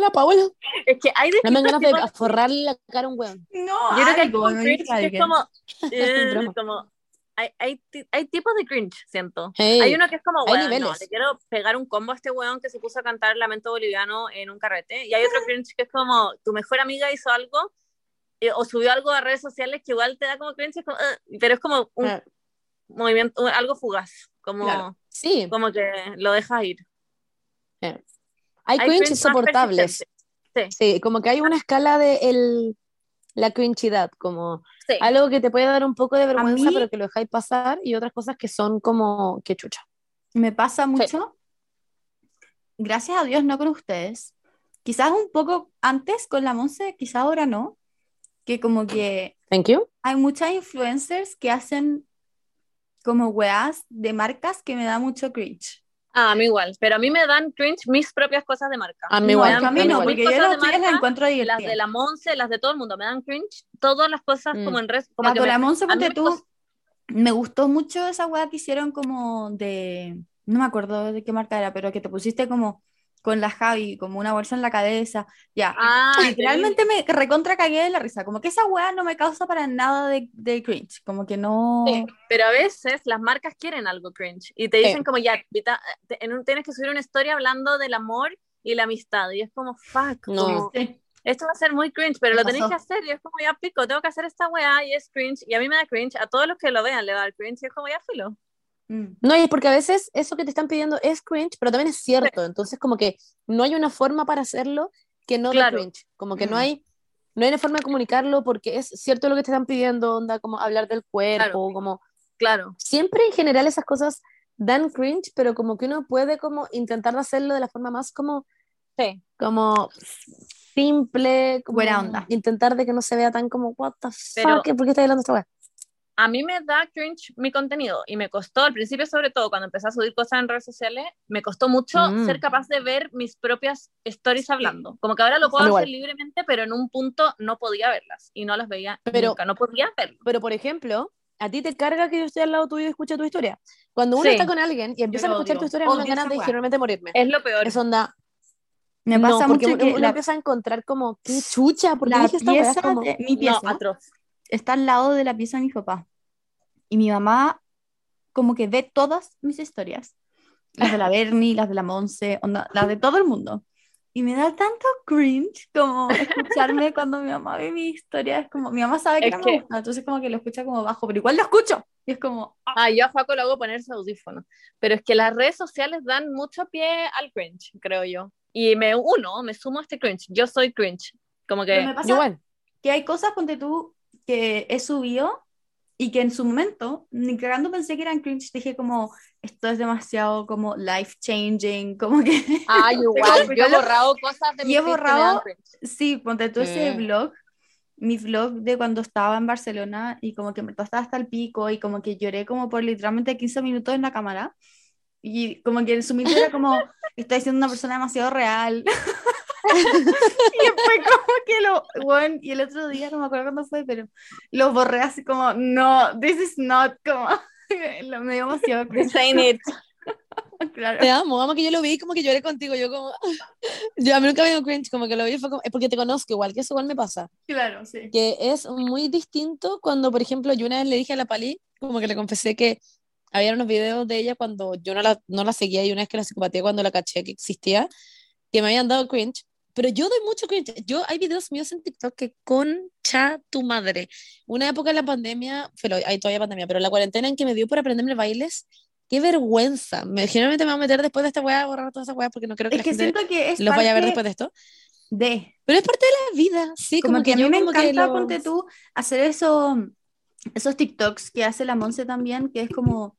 La Paula. Es que hay No me ganas de forrarle la cara a un weón. No, Yo creo que hay como cringe que es como, eh, como hay, hay, hay tipos de cringe, siento. Hey, Hay uno que es como, weón, no, le quiero pegar un combo a este weón que se puso a cantar Lamento Boliviano en un carrete. Y hay otro cringe que es como, tu mejor amiga hizo algo eh, o subió algo a redes sociales que igual te da como cringe, es como, "Ugh", pero es como un Ah, movimiento, un- algo fugaz, como, Claro. sí, como que lo dejas ir. Hay Hay cringe insoportables. persistentes. Sí, como que hay una escala de el, la cringeidad, como Sí. algo que te puede dar un poco de vergüenza, mí- pero que lo dejáis pasar, y otras cosas que son como que chucha. Me pasa mucho. Gracias a Dios, no con ustedes. Quizás un poco antes con la Monse, quizás ahora no. Que como que Thank you. hay muchas influencers que hacen como weas de marcas que me da mucho cringe. Ah, a mí igual, pero a mí me dan cringe mis propias cosas de marca. A mí No, igual, que a mí no, porque yo cosas las tuyas las marca, encuentro Las divertidas. de la Monse, las de todo el mundo, me dan cringe. Todas las cosas Mm. como en red, como La que con me- la Monse, a mí ponte me tú, me gustó mucho esa wea que hicieron como de, no me acuerdo de qué marca era, pero que te pusiste como con la Javi, como una bolsa en la cabeza, ya. Ah, Literalmente me recontra cagué de la risa, como que esa wea no me causa para nada de, de cringe, como que no... Sí, pero a veces las marcas quieren algo cringe y te dicen como ya, en un- tienes que subir una historia hablando del amor y la amistad y es como fuck, No. como, Sí. esto va a ser muy cringe, pero Me lo tenéis que hacer y es como ya pico, tengo que hacer esta weá y es cringe y a mí me da cringe, a todos los que lo vean le va a dar cringe y es como ya filo. Mm. No, y es porque a veces eso que te están pidiendo es cringe, pero también es cierto. Entonces, como que no hay una forma para hacerlo que no Claro. de cringe. Como que no Mm. hay, no hay una forma de comunicarlo porque es cierto lo que te están pidiendo, onda, como hablar del cuerpo, como Claro, siempre en general esas cosas dan cringe, pero como que uno puede como intentar hacerlo de la forma más como, sí. como simple, como Buena onda. intentar de que no se vea tan como, what the Pero- fuck, ¿por qué estás hablando esta weá? A mí me da cringe mi contenido y me costó al principio, sobre todo cuando empecé a subir cosas en redes sociales, me costó mucho Mm. ser capaz de ver mis propias stories hablando. Como que ahora lo puedo mí hacer igual. libremente, pero en un punto no podía verlas y no las veía Pero- nunca, no podía verlo. Pero, por ejemplo, a ti te carga que yo esté al lado tuyo y escuche tu historia. Cuando uno Sí. está con alguien y empiezan a lo escuchar odio. tu historia, me dan ganas de generalmente morirme. Es lo peor. Es onda, Me no, pasa porque mucho uno, que uno la, empieza a encontrar como, qué chucha, ¿por qué la dije esta weá? pieza Como, de mi No, pieza atroz. está al lado de la pieza de mi papá. Y mi mamá como que ve todas mis historias. Las de la Bernie, las de la Monse, onda, las de todo el mundo. Y me da tanto cringe como escucharme cuando mi mamá ve mi historia. Es como, mi mamá sabe que Es no me que- gusta, entonces como que lo escucha como bajo, pero igual lo escucho. Y es como, ah, Ah, yo a Juaco lo hago ponerse audífonos. Pero es que las redes sociales dan mucho pie al cringe, creo yo. y me uno, me sumo a este cringe. Yo soy cringe. Como que me pasa Igual. que hay cosas, ponte tú, que he subido y que en su momento, ni cagando pensé que eran cringe, dije como, esto es demasiado como life changing, como que, Ay, igual, yo he borrado cosas de y mi he que me borrado- sí, ponte tú ese Sí. vlog, mi vlog de cuando estaba en Barcelona y como que me estaba hasta el pico y como que lloré como por literalmente 15 minutos en la cámara. Y como que en su mente era como, estoy siendo una persona demasiado real. y después como que lo, bueno, y el otro día, no me acuerdo cuándo fue, pero lo borré así como, no, this is not, como, lo, me dio demasiado ain't it. claro. Te amo, amo que yo lo vi como que lloré contigo, yo como, yo a mí nunca me dio cringe, como que lo vi fue como, es porque te conozco igual, que eso igual me pasa, Claro, sí. que es muy distinto cuando, por ejemplo, yo una vez le dije a la Pali, como que le confesé que había unos videos de ella cuando yo no la, no la seguía y una vez que la psicopatía cuando la caché que existía, que me habían dado cringe, pero yo doy mucho cringe, yo hay videos míos en TikTok que concha tu madre, una época en la pandemia, pero hay todavía pandemia, pero la cuarentena en que me dio por aprenderme bailes, qué vergüenza, me, generalmente me voy a meter después de esta weá a borrar todas esas weas porque no creo que Es la que gente siento que es los vaya a ver después de esto, de, pero es parte de la vida, sí, como, como, que, a mí yo me que encanta, lo- ponte tú, hacer eso, esos TikToks que hace la Monse también, que es como,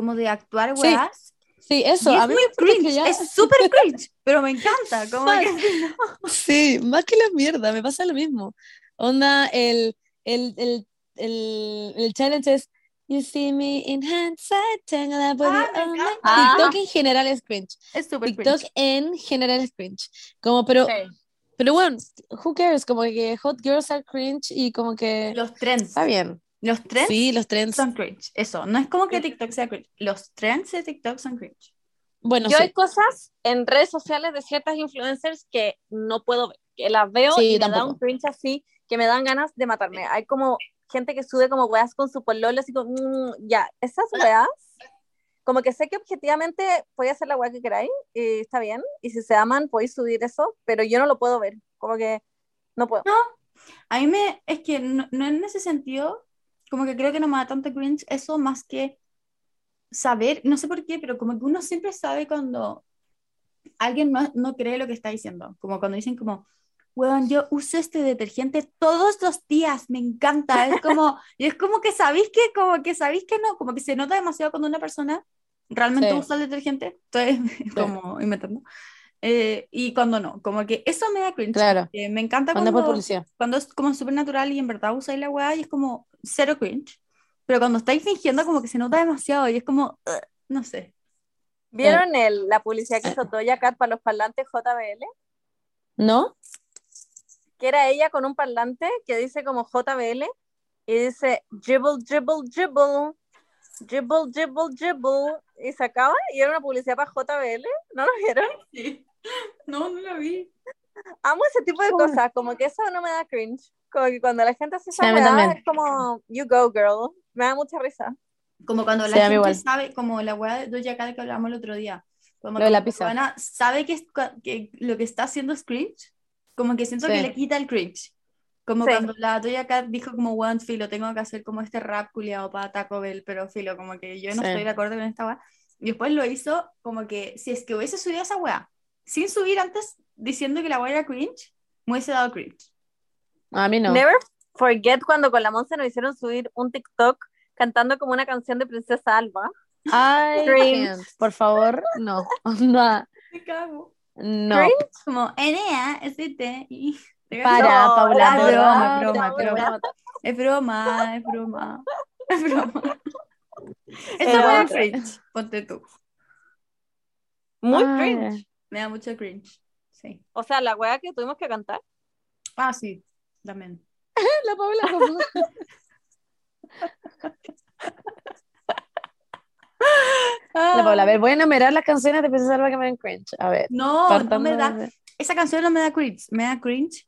como de actuar Sí, weas. Sí, eso, Y a es mí muy cringe, ya- es súper cringe, pero me encanta, como que... Sí, más que la mierda, me pasa lo mismo. Onda, el, el, el, el, el challenge es You see me in hindsight, tengo la body Ah, me on my-" encanta. TikTok en general es cringe. Es súper TikTok cringe. en general es cringe. Como, pero, Sí. pero bueno, who cares? Como que hot girls are cringe y como que Los trends, está bien. Los trends Sí, los trends. son cringe, eso, no es como que TikTok sea cringe, los trends de TikTok son cringe. Bueno, Yo sí. hay cosas en redes sociales de ciertas influencers que no puedo ver, que las veo Sí, y me da un cringe así, que me dan ganas de matarme. Hay como gente que sube como weas con su pololo, así como, mm, ya, esas weas, como que sé que objetivamente podéis hacer la wea que queráis, y está bien, y si se aman podéis subir eso, pero yo no lo puedo ver, como que no puedo. A mí me, es que no, no en ese sentido, como que creo que no me da tanto cringe eso más que saber, no sé por qué, pero como que uno siempre sabe cuando alguien no, no cree lo que está diciendo, como cuando dicen como, weón, yo uso este detergente todos los días, me encanta, es como, y es como que sabéis que, como que sabéis que no, como que se nota demasiado cuando una persona realmente Sí. usa el detergente, estoy como inventando, eh, y cuando no, como que eso me da cringe, Claro. eh, me encanta Cuando cuando, cuando es como súper natural y en verdad usáis la weá y es como cero cringe. Pero cuando estáis fingiendo como que se nota demasiado y es como, "Ugh", no sé. ¿Vieron el, la publicidad que hizo Toya Cat para los parlantes JBL? ¿No? que era ella con un parlante que dice como JBL y dice dribble, dribble, dribble, dribble, dribble, dribble y se acaba y era una publicidad para JBL, ¿no lo vieron? No, no la vi. Amo ese tipo de cosas, como que eso no me da cringe, como que cuando la gente hace Sí, esa mí weá es como you go girl, me da mucha risa. Como cuando la Sí, gente igual. sabe, como la weá de Doja Cat que hablamos el otro día. Como Lo de la pizza. Juana sabe que, es- que lo que está haciendo es cringe, como que siento Sí. que le quita el cringe. Como Sí. cuando la Doja Cat dijo como, one filo, tengo que hacer como este rap culiado para Taco Bell, pero filo, como que yo no Sí. estoy de acuerdo con esta weá. Y después lo hizo como que, si es que hubiese subido esa weá, sin subir antes diciendo que la weá era cringe, me hubiese dado cringe. A mí no. Never forget cuando con la Monse nos hicieron subir un TikTok cantando como una canción de Princesa Alba. Ay, Cringe. por favor, no. No. Me cago. No. Cringe. Como, Enea, ST, y... Para, No, Paula. la es broma, es broma, broma. Es broma, es broma. Es broma. Da otra. cringe. Ponte tú. Muy Ay. cringe. Me da mucho cringe. Sí. O sea, la weá que tuvimos que cantar. Ah, sí. También. La Paula La Paula, a ver, voy a enumerar las canciones de Princesa Alba que me dan cringe. A ver, No, no me da. de- Esa canción no me da cringe. Me da cringe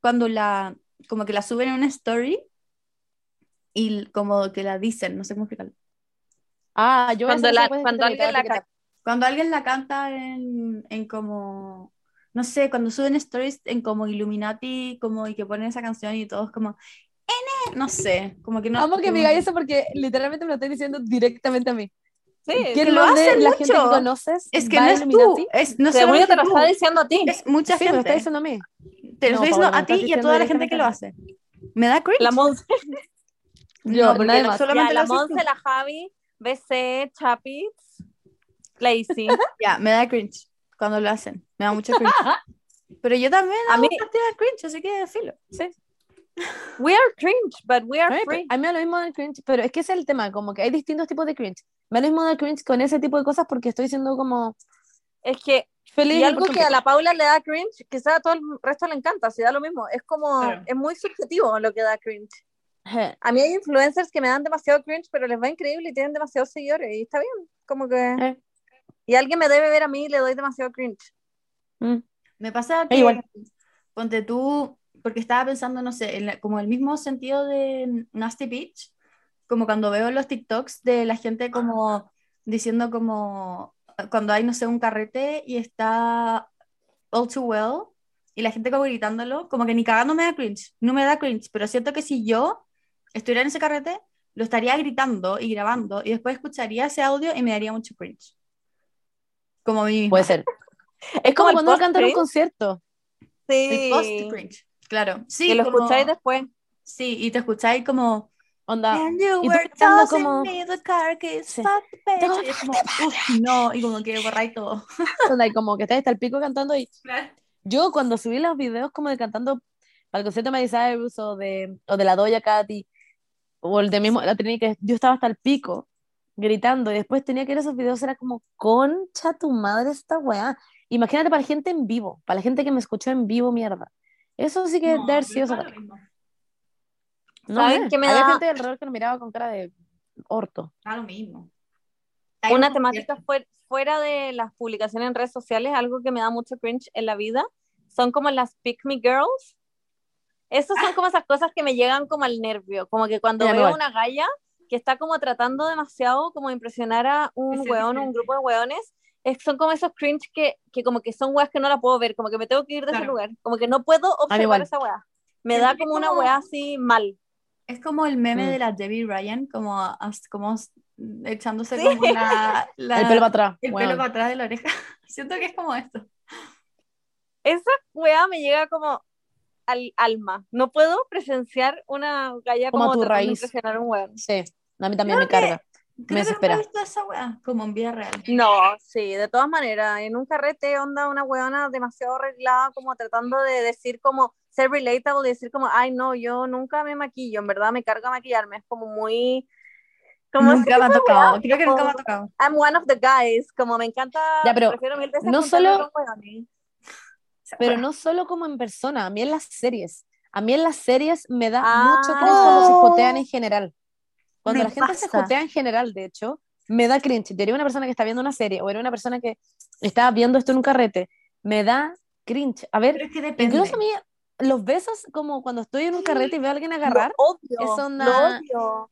cuando la. Como que la suben en una story y como que la dicen. No sé cómo explicarlo. Ah, yo Cuando la- cuando alguien la. Cuando alguien la canta en, en como. No sé, cuando suben stories en como Illuminati, como y que ponen esa canción y todos como. "Ene", No sé, como que no. Amo que me digáis eso porque literalmente me lo estoy diciendo directamente a mí. Sí, ¿Quién que lo hacen la gente que mucho. conoces? Es que no es tú, es, no te lo tú, está diciendo a ti. es mucha Sí, me lo está gente. diciendo a mí. Te lo No, estoy diciendo Paola, a ti y a toda la gente que lo hace. Me da cringe. La Monse, Yo, no, nadie no más. solamente ya, la. Monse, la Javi, BC, Chapitz, Lacey. Ya, me da cringe cuando lo hacen. Me da mucho cringe. Pero yo también A mí- de cringe, así que filo. Sí. We are cringe, but we are free. a mí me da lo mismo del cringe, pero es que ese es el tema, como que hay distintos tipos de cringe. Me da lo mismo del cringe con ese tipo de cosas porque estoy siendo como Es que feliz. y algo que a la Paula le da cringe, quizás a todo el resto le encanta, si da lo mismo. Es como, Claro. es muy subjetivo lo que da cringe. A mí hay influencers que me dan demasiado cringe, pero les va increíble y tienen demasiados seguidores y está bien. Como que. Y alguien me debe ver a mí y le doy demasiado cringe. mm. Me pasa que, igual. ponte tú, porque estaba pensando, no sé, en la- como el mismo sentido de Nasty Beach, como cuando veo los TikToks de la gente como diciendo como, cuando hay, no sé, un carrete y está All Too Well, y la gente como gritándolo, como que ni cagando me da cringe, no me da cringe, pero siento que si yo estuviera en ese carrete, lo estaría gritando y grabando, y después escucharía ese audio y me daría mucho cringe. Como a mí misma. Puede ser. Es como como cuando uno canta en un concierto. Sí. El post cringe, claro. Sí, que lo como- escucháis después. Sí, y te escucháis como Onda. And you y were tossing como- me the carcass, Sí. fuck the bitch. Y es como, "Uf, no, y como que borráis todo. onda, y como que estás hasta el pico cantando y yo cuando subí los videos como de cantando para el concierto de Miley Cyrus o de, o de la Doja Cat y- o el de mismo, la Trini, que yo estaba hasta el pico gritando y después tenía que ver esos videos, era como, concha tu madre esta weá. Imagínate para la gente en vivo, para la gente que me escuchó en vivo, mierda. Eso sí que debe haber sido. No ¿Saben qué me había da- gente alrededor que nos miraba con cara de orto. Da lo mismo. Una temática fuer- fuera de las publicaciones en redes sociales, algo que me da mucho cringe en la vida, son como las Pick Me Girls. Esas son como esas cosas que me llegan como al nervio, como que cuando Ya, veo una galla que está como tratando demasiado como de impresionar a un Ese weón o un diferente. grupo de weones, es, son como esos cringe que, que como que son weas que no la puedo ver, como que me tengo que ir de ese Claro. lugar, como que no puedo observar esa wea. Me da que como una como- wea así mal. Es como el meme Mm. de la Debbie Ryan, como, como echándose como la, la- El pelo para atrás. el weón. pelo para atrás de la oreja. Siento que es como esto. esa wea me llega como al alma. No puedo presenciar una galla Como como, tu raíz. impresionar un weón. Sí, a mí también Creo me carga. Creo que desespera. nunca he visto esa weá, como en vida real. No, sí, de todas maneras, en un carrete onda una weona demasiado arreglada, como tratando de decir como, ser relatable y decir como, ay no, yo nunca me maquillo, en verdad me carga maquillarme, es como muy... Como Nunca me ha tocado. Creo que nunca me ha tocado. I'm one of the guys, como me encanta, Ya, pero prefiero mil veces no solo-. Pero no solo como en persona, a mí en las series. A mí en las series me da Ah. mucho cringe cuando se jotean en general. Cuando la gente se pasa. jotea en general, de hecho, me da cringe. Si eres una persona que está viendo una serie o eres una persona que está viendo esto en un carrete, me da cringe. A ver, es que incluso a mí los besos, como cuando estoy en un carrete y veo a alguien agarrar, Lo odio, es lo onda- odio.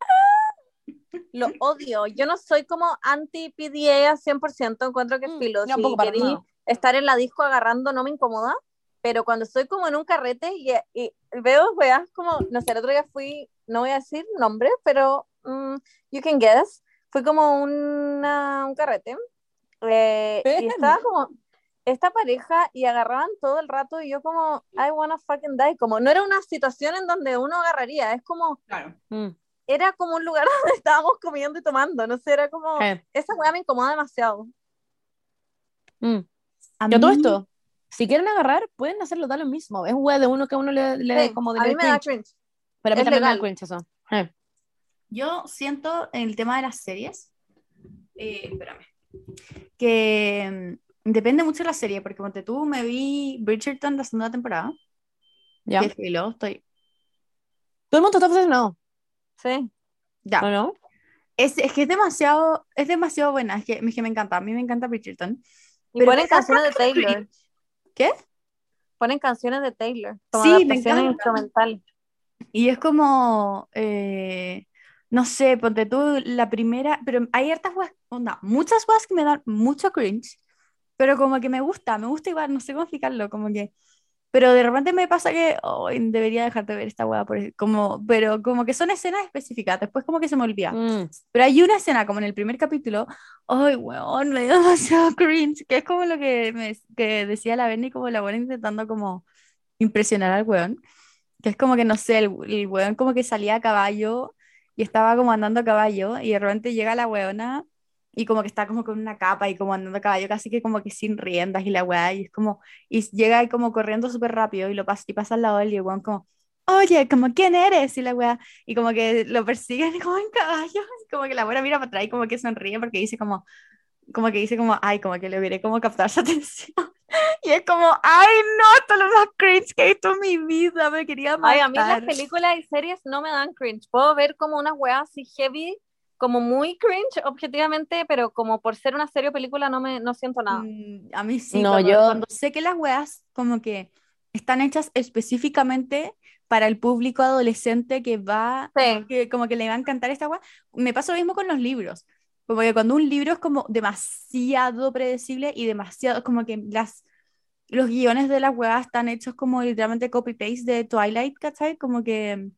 Lo odio. Yo no soy como anti-PDA a 100%, encuentro que Mm, filo. yo Si. Estar en la disco agarrando no me incomoda, pero cuando estoy como en un carrete y, y veo weas como, no sé, el otro día fui, no voy a decir nombre, pero mm, you can guess, fui como una, un carrete eh, y estaba como esta pareja y agarraban todo el rato y yo como, I wanna fucking die, como no era una situación en donde uno agarraría, es como, Claro. mm, era como un lugar donde estábamos comiendo y tomando, no sé, era como, eh, esa weá me incomoda demasiado. mm. A Yo todo mí- esto, si quieren agarrar, pueden hacerlo, da lo mismo. Es un de uno que a uno le, le Sí, como de a mí me da cringe. Pero a mí también me da cringe eso. Eh. Yo siento en el tema de las series, eh, espérame, que mm, depende mucho de la serie, porque ponte tú me vi Bridgerton la segunda temporada, ¿Ya? que filo, estoy, Todo el mundo está obsesionado, Sí. ya, ¿o no? es, es que es demasiado, es demasiado buena, es que, es que me encanta, a mí me encanta Bridgerton, Y Pero ponen canciones de. Taylor. ¿Qué? Ponen canciones de Taylor. Como Sí, me encanta. instrumentales. Y es como, eh, no sé, ponte tú la primera, pero hay hartas weas, onda, muchas weas que me dan mucho cringe, pero como que me gusta, me gusta igual, no sé cómo explicarlo, como que Pero de repente me pasa que "Ay, debería dejar de ver esta weá, por- como, pero como que son escenas específicas, después como que se me olvida. Mm. Pero hay una escena, como en el primer capítulo, ay, weón, me dio demasiado cringe, que es como lo que, me, que decía la Bernie, como la buena intentando como impresionar al weón, que es como que, no sé, el, el weón como que salía a caballo y estaba como andando a caballo y de repente llega la weona y como que está como con una capa y como andando a caballo, casi que como que sin riendas y la weá, y es como, y llega ahí como corriendo súper rápido y lo pasa, y pasa al lado de él y el weón como, oye, como, ¿quién eres? Y la weá, y como que lo persiguen como en caballo, y como que la buena mira para atrás y como que sonríe porque dice como, como que dice como, ay, como que logré como captar su atención. Y es como, ay, no, esto es lo más cringe que he visto en mi vida, me quería Ay, a mí las matar. películas y series no me dan cringe. Puedo ver como unas weas así heavy, como muy cringe, objetivamente, pero como por ser una serie o película no me no siento nada. Mm, a mí sí, No, cuando, yo- cuando sé que las weas como que están hechas específicamente para el público adolescente que va, Sí. que como que le va a encantar esta wea, me pasa lo mismo con los libros. Como que cuando un libro es como demasiado predecible y demasiado, como que las, los guiones de las weas están hechos como literalmente copy-paste de Twilight, ¿cachai? Como que,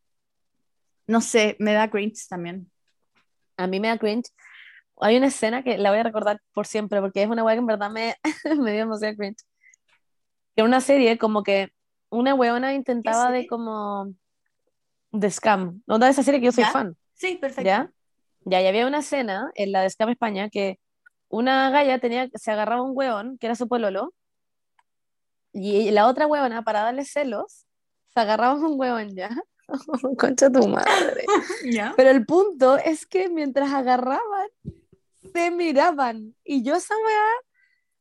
no sé, me da cringe también. A mí me da cringe. Hay una escena que la voy a recordar por siempre porque es una weá que en verdad me, me dio demasiado cringe. Que una serie como que una weona intentaba de como de Scam. ¿No de esa serie que yo soy ¿Ya? fan? Sí, perfecto. ¿Ya? Ya, y había una escena en la de Scam España que una galla tenía, se agarraba a un weón, que era su pololo, y la otra weona, para darle celos, se agarraba un weón, ¿ya? Concha tu madre. ¿Ya? Pero el punto es que mientras agarraban, se miraban. Y yo esa weá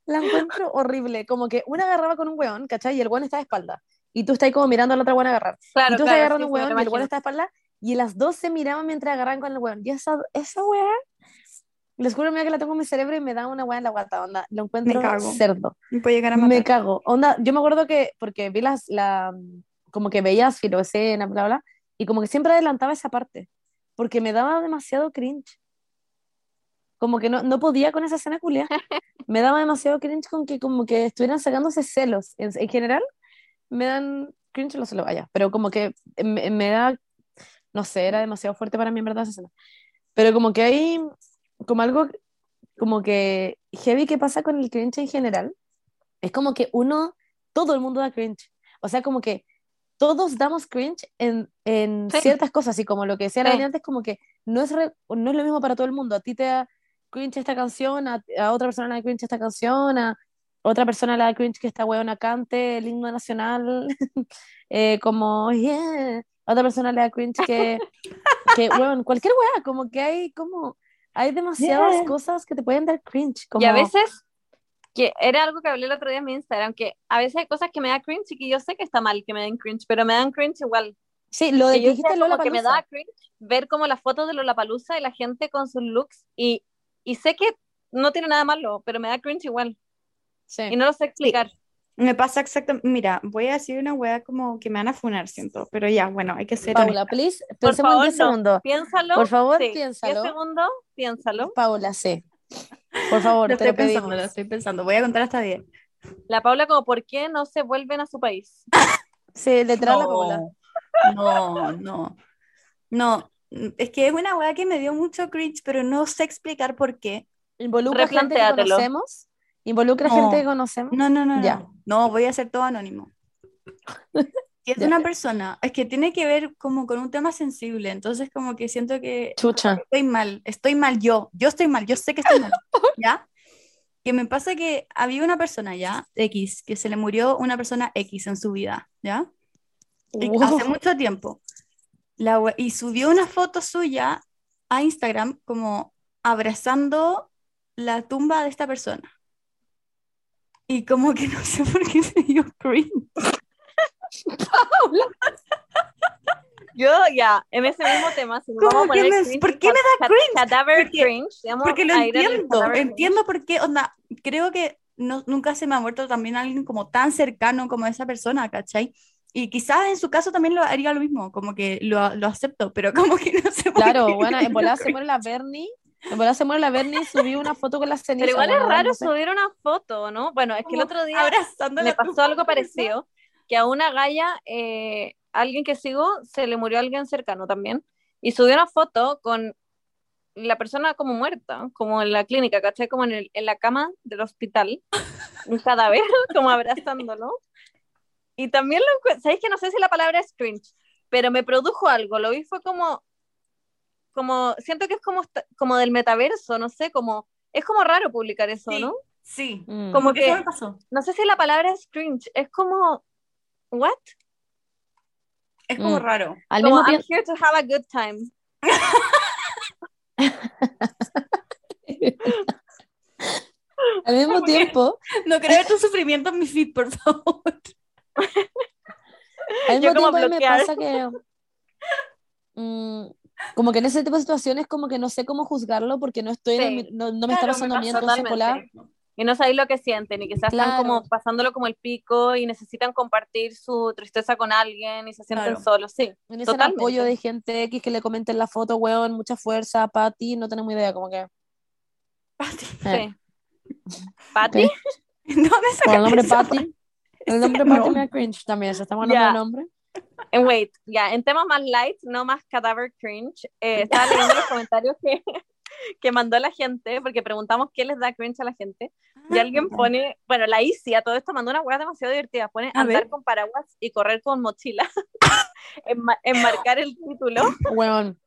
la encuentro horrible. Como que una agarraba con un weón, ¿cachai? Y el weón está de espalda. Y tú estás ahí como mirando a la otra weón agarrar. Claro, y tú claro, estás agarrando sí, un me weón y el weón está de espalda. Y las dos se miraban mientras agarraban con el weón. Y esa, esa weá, les juro mira que la tengo en mi cerebro y me da una weá en la guata, onda. Lo encuentro cago. cerdo. Me puede llegar a Me matar. cago. Onda, yo me acuerdo que, porque vi las, la, como que veías filoescena, bla, bla, y como que siempre adelantaba esa parte, porque me daba demasiado cringe. Como que no, no podía con esa escena culia. Me daba demasiado cringe con que como que estuvieran sacándose celos. En, en general, me dan cringe los celos, vaya, pero como que me, me da, no sé, era demasiado fuerte para mí en verdad esa escena. Pero como que hay como algo como que heavy que pasa con el cringe en general. Es como que uno, todo el mundo da cringe. O sea, como que todos damos cringe en, en Sí. ciertas cosas, y como lo que decía la Sí. Dani antes, como que no es, re- no es lo mismo para todo el mundo. A ti te da cringe esta canción, a, a otra persona le da cringe esta canción, a otra persona le da cringe que esta huevona cante el himno nacional, eh, como, yeah. A otra persona le da cringe que, que cualquier hueá, como que hay como, hay demasiadas Yeah. cosas que te pueden dar cringe. Como, Y a veces, que era algo que hablé el otro día en mi Instagram, que a veces hay cosas que me da cringe y que yo sé que está mal que me den cringe, pero me dan cringe igual. Sí, lo de Que dijiste Lola como que me da cringe ver como las fotos de Lollapalooza y la gente con sus looks y, y sé que no tiene nada malo, pero me da cringe igual y no lo sé explicar. Me pasa exactamente. Mira, voy a decir una wea como que me van a funar, siento. Pero ya, bueno, hay que ser Paula, please, Por favor, en 10 no. segundos. Piénsalo. Por favor, sí. piénsalo. 10 segundos, piénsalo. Paula, sí. Por favor, Lo te estoy lo pedimos. pensando, lo estoy pensando. Voy a contar hasta 10. La Paula como, ¿por qué no se vuelven a su país? Sí, literal la Paula. No, no, no. Es que es una wea que me dio mucho cringe, pero no sé explicar por qué. Involucra gente que conocemos. Involucra No. gente que conocemos. No, no, no, Ya. no. No, voy a hacer todo anónimo. Y es Ya. una persona, es que tiene que ver como con un tema sensible, entonces como que siento que Chucha. estoy mal, estoy mal yo, yo estoy mal, yo sé que estoy mal, ¿ya? Que me pasa que había una persona, ¿ya? X, que se le murió una persona X en su vida, ¿ya? Y Wow. Hace mucho tiempo. La y subió una foto suya a Instagram como abrazando la tumba de esta persona. Y como que no sé por qué me dio cringe. Yo ya, en ese mismo tema, si ¿Cómo vamos a poner cringe, por qué me da cringe? Cadaver Porque- cringe. Porque lo entiendo, entiendo por qué, onda, creo que no, nunca se me ha muerto también alguien como tan cercano como esa persona, ¿cachai? Y quizás en su caso también lo haría lo mismo, como que lo, lo acepto, pero como que no por Claro, bueno, en volada se muere la Bernie. En volada se muere la Bernie y subí una foto con las cenizas. Pero igual es raro no sé. subir una foto, ¿no? Bueno, es que el otro día me la pasó algo parecido. Que a una galla, eh, alguien que sigo, se le murió alguien cercano también, y subió una foto con la persona como muerta, como en la clínica, ¿cachai? Como en, el- en la cama del hospital, un cadáver, como abrazándolo. Y también lo encuentro, ¿sabéis que no sé si la palabra es cringe, pero me produjo algo, lo vi fue como, como, siento que es como, como del metaverso, no sé, como, es como raro publicar eso, Sí. ¿no? Sí. Mm. Como Eso que, me pasó. no sé si la palabra es cringe, es como, ¿what? Es como Mm. raro. Al Como, mismo I'm tiempo, here to have a good time. al mismo Como que- tiempo, No ver tu sufrimiento en mi feed, por favor. al Yo mismo como tiempo a mí me pasa que mm, como que en ese tipo de situaciones como que no sé cómo juzgarlo porque no estoy en el Sí. mi- no, no me está Claro, pasando me a mí, pasa entonces por la-. Y no sabéis lo que sienten y quizás están como pasándolo como el pico y necesitan compartir su tristeza con alguien y se sienten Claro. solos, sí. en ese apoyo de gente X que le comenten la foto, weón, mucha fuerza, Pati, no tenemos idea, como que eh, sí. ¿Pati? ok. ¿Dónde Con el nombre Pati, el nombre No. Pati me da cringe también, estamos hablando Ya. de nombre. Eh, wait, ya, en temas más light, no más cadáver cringe, eh, estaba leyendo los comentarios que, que mandó la gente, porque preguntamos qué les da cringe a la gente, y alguien pone, bueno, la Isi a todo esto mandó una hueá demasiado divertida, pone A andar ver. con paraguas y correr con mochila, Enma- enmarcar el título, Weón,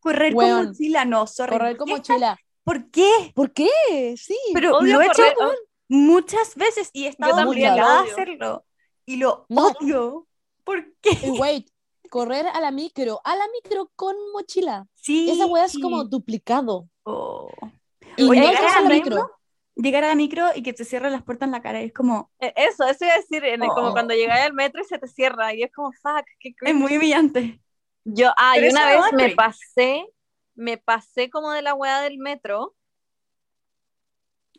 Correr Weón. con mochila, no, sorry. correr como ¿Qué? chila. ¿Por qué? ¿Por qué? Sí. Pero Odio lo he hecho correr, oh. muchas veces y he estado obligada a hacerlo. Y lo No. odio. ¿Por qué? Y wait, correr a la micro, a la micro con mochila. Sí. Esa weá es como duplicado. Oh. Y llegar a la la micro. Llegar a la micro y que te cierren las puertas en la cara es como, Eh, eso, eso iba a decir, en el- como Oh. cuando llegáis al metro y se te cierra, y es como, fuck, qué es cringe. muy humillante. Yo, ah, y una no vez me pasé, me pasé como de la weá del metro,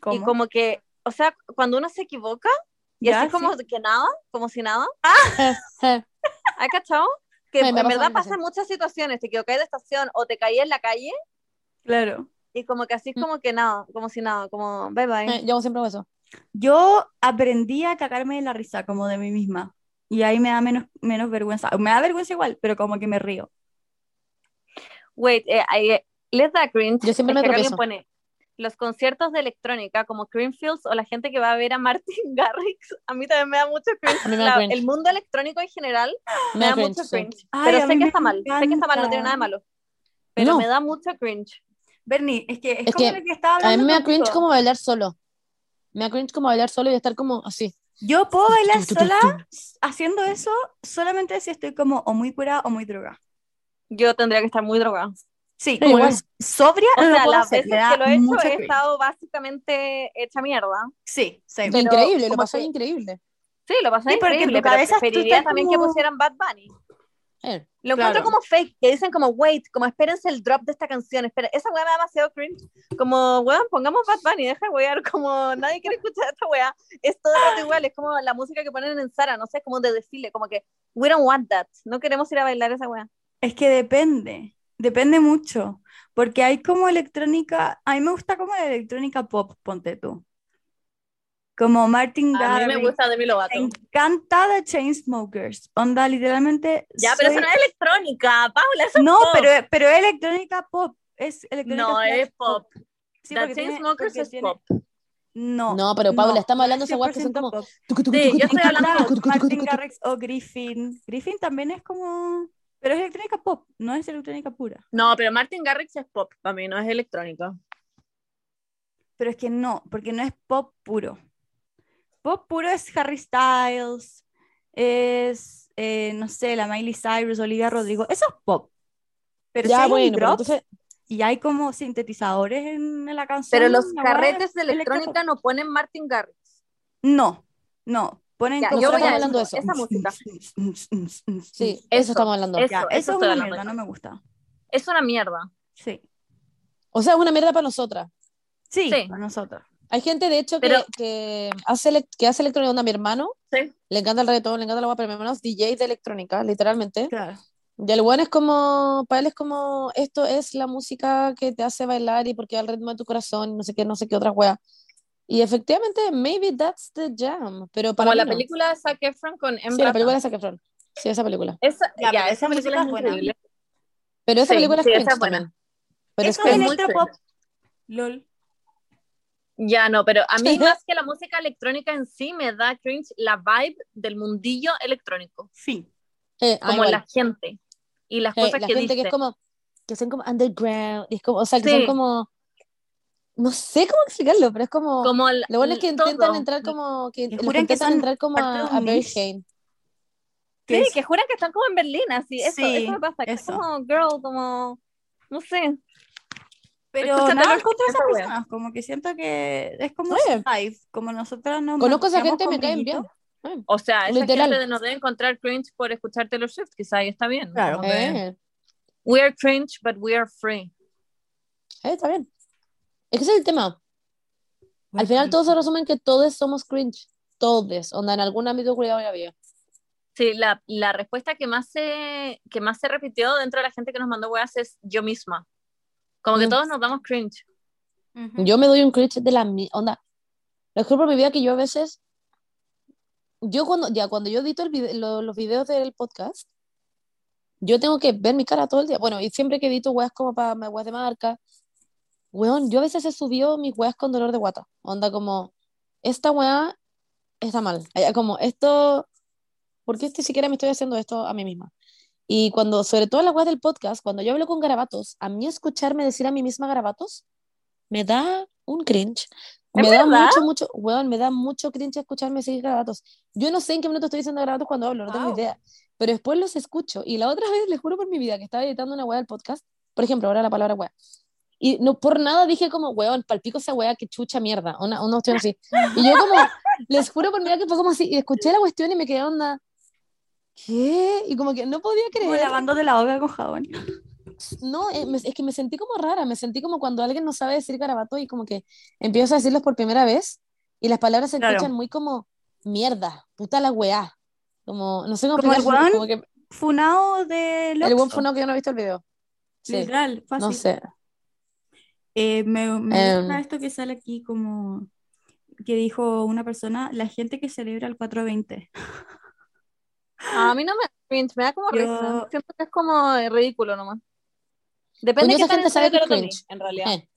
¿Cómo? y como que, o sea, cuando uno se equivoca, y Ya, así como sí. que nada, como si nada, ¿has cachado? Que Me- me en pasado verdad a mí pasa en también. muchas situaciones, te equivocáis de estación o te caí en la calle, Claro. y como que así es Mm. como que nada, como si nada, como bye bye. eh, yo siempre hago eso. Yo aprendí a cagarme de la risa como de mí misma. Y ahí me da menos, menos vergüenza. Me da vergüenza igual, pero como que me río. Wait, eh, eh, les da cringe. Yo siempre es me tropiezo. pone los conciertos de electrónica como Creamfields o la gente que va a ver a Martin Garrix. A mí también me da mucho cringe. Me da La- cringe. el mundo electrónico en general Me me da cringe, mucho sí. cringe. Ay, pero a sé que está mal, sé que está mal, no tiene encanta. nada de malo. Pero No. me da mucho cringe. Bernie, es que es, Es como que lo que estaba A mí hablando me da cringe como bailar solo. Me da cringe como bailar solo y estar como así. Yo puedo bailar sola haciendo eso solamente si estoy como o muy curada o muy droga. Yo tendría que estar muy drogada. Sí, como igual. sobria O sea, las veces que lo he hecho he estado básicamente hecha mierda. Sí, sí. Pero increíble, lo pasé que- increíble. Sí, lo pasé Sí, increíble, tu pero preferiría estás también como- que pusieran Bad Bunny. Eh, Lo Claro. encuentro como fake, que dicen como, wait, como espérense el drop de esta canción, espera, esa weá me da demasiado cringe, como, weón, pongamos Bad Bunny, deja de wear, como nadie quiere escuchar esta weá, es todo igual, es como la música que ponen en Sara, no sé, es como de desfile, como que, we don't want that, no queremos ir a bailar esa weá. Es que depende, depende mucho, porque hay como electrónica, a mí me gusta como la electrónica pop, ponte tú. Como Martin A mí me Garrix, gusta Demi Lovato. me encanta The Chainsmokers, onda literalmente Ya, pero soy- eso no es electrónica, Paula, eso es No, pop. pero, pero es electrónica pop, es electrónica No, es pop. Sí, The Chainsmokers porque es tiene- pop. No, No, pero Paula, estamos no hablando es de esas que son 100% como- pop. Sí, yo estoy hablando tucu, Martin. Garrix o Griffin. Griffin también es como, pero es electrónica pop, no es electrónica pura. No, pero Martin Garrix es pop, para mí no es electrónica. Pero es que no, porque no es pop puro. Pop puro es Harry Styles, es, eh, no sé, la Miley Cyrus, Olivia Rodrigo. Eso es pop. Pero si Ya, hay un bueno, pero drop entonces, y hay como sintetizadores en, en la canción. Pero los carretes es de electrónica no ponen Martin Garrix. No, no. Ponen Ya, como yo voy hablando de eso, eso. esa música. sí, Eso, eso estamos hablando. eso. Ya, eso estoy es una hablando. mierda, no me gusta. Es una mierda. Sí. O sea, es una mierda para nosotras. Sí, Sí. para nosotros. Hay gente, de hecho, que, Pero- que hace, elec- que hace electrónica. Onda, mi hermano Sí. le encanta el reggaetón, le encanta la guapa, pero mi hermano es DJ de electrónica, literalmente. Claro. Y el bueno es como, para él es como, esto es la música que te hace bailar y porque va al ritmo de tu corazón, y no sé qué, no sé qué otra wea. Y efectivamente, maybe that's the jam. Pero para Como la no. película de Zac Efron con Sí, Emma. la película de Zac Efron. Sí, esa película. Esa, Ya, ya, esa película es buena. increíble. Pero esa Sí, película sí, es esa cringe es buena. Pero es Eso es electropop. LOL. Ya, no, pero a mí más que la música electrónica en sí me da cringe la vibe del mundillo electrónico. Sí. Eh, ah, Como igual. la gente y las Eh, cosas la que gente dice. que es como, que son como underground, y es como, o sea, que Sí. son como, no sé cómo explicarlo, pero es como, como el- lo bueno es que todo. intentan entrar como, que, Que juran que son entrar como a, a. Sí, es- que juran que están como en Berlín, así. Eso, Sí, eso me pasa. que es eso. como, girl, como, no sé. Pero Escúchate nada contra esas personas, como que siento que es como life, como nosotras nos Conozco a esa gente y me caen bien. O sea, esa Literal. gente no debe encontrar cringe por escuchar Taylor Swift, quizá y está bien. Claro. Eh, We are cringe, but we are free. eh, está bien. Es que ese es el tema. Al final todo se resume en que todos somos cringe. Todos, onda en algún ámbito cuidado de la vida. Sí, la, la respuesta que más, se, que más se repitió dentro de la gente que nos mandó weas es yo misma. Como que Mm. todos nos damos cringe. Yo me doy un cringe de la mi- onda. Lo juro por mi vida que yo a veces, yo cuando, ya cuando yo edito el vide- lo- los videos del podcast, yo tengo que ver mi cara todo el día. Bueno, y siempre que edito weas como para weas de marca, weón, yo a veces he subido mis weas con dolor de guata. Onda como, esta wea está mal. Como, esto, ¿por qué siquiera me estoy haciendo esto a mí misma? Y cuando, sobre todo en las weas del podcast, cuando yo hablo con garabatos, a mí escucharme decir a mí misma garabatos, me da un cringe. ¿Es Me da verdad? mucho, mucho, weón, me da mucho cringe escucharme decir garabatos. Yo no sé en qué minuto estoy diciendo garabatos cuando hablo, no tengo Wow. idea. Pero después los escucho. Y la otra vez, les juro por mi vida, que estaba editando una wea del podcast, por ejemplo, ahora la palabra wea. Y no por nada dije como, weón, palpico esa wea, que chucha mierda. Una, una cuestión así. Y yo como, les juro por mi vida que fue como así. Y escuché la cuestión y me quedé onda. ¿Qué? Y como que no podía Como creer. lavándote la boca con jabón. No, eh, es que me sentí como rara, me sentí como cuando alguien no sabe decir garabato y como que empieza a decirlos por primera vez y las palabras se Claro. escuchan muy como mierda, puta la weá. Como, no sé cómo Como el weón como que Funado de el buen Loxo. fue que yo no he visto el video. Sí, Literal, fácil. no sé. Eh, me me Em. gusta esto que sale aquí como que dijo una persona, la gente que celebra el 420. A mí no me da cringe, me da como Yo- risa. Siento que es como ridículo nomás. Depende Coño, de qué esa gente en sabe que es cringe. en realidad. Eh,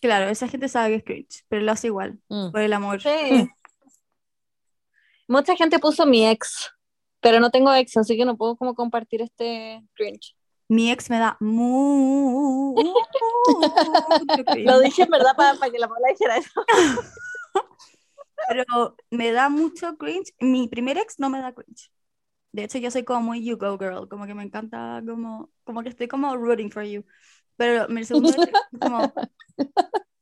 Claro, esa gente sabe que es cringe, pero lo hace igual, mm. por el amor. Sí. Mucha gente puso mi ex, pero no tengo ex, así que no puedo como compartir este cringe. Mi ex me da mucho cringe. Lo dije en verdad para, para que la Paula dijera eso. Pero me da mucho cringe. Mi primer ex no me da cringe. De hecho, yo soy como muy you go girl, como que me encanta, como, como que estoy como rooting for you. Pero mi segundo ex es como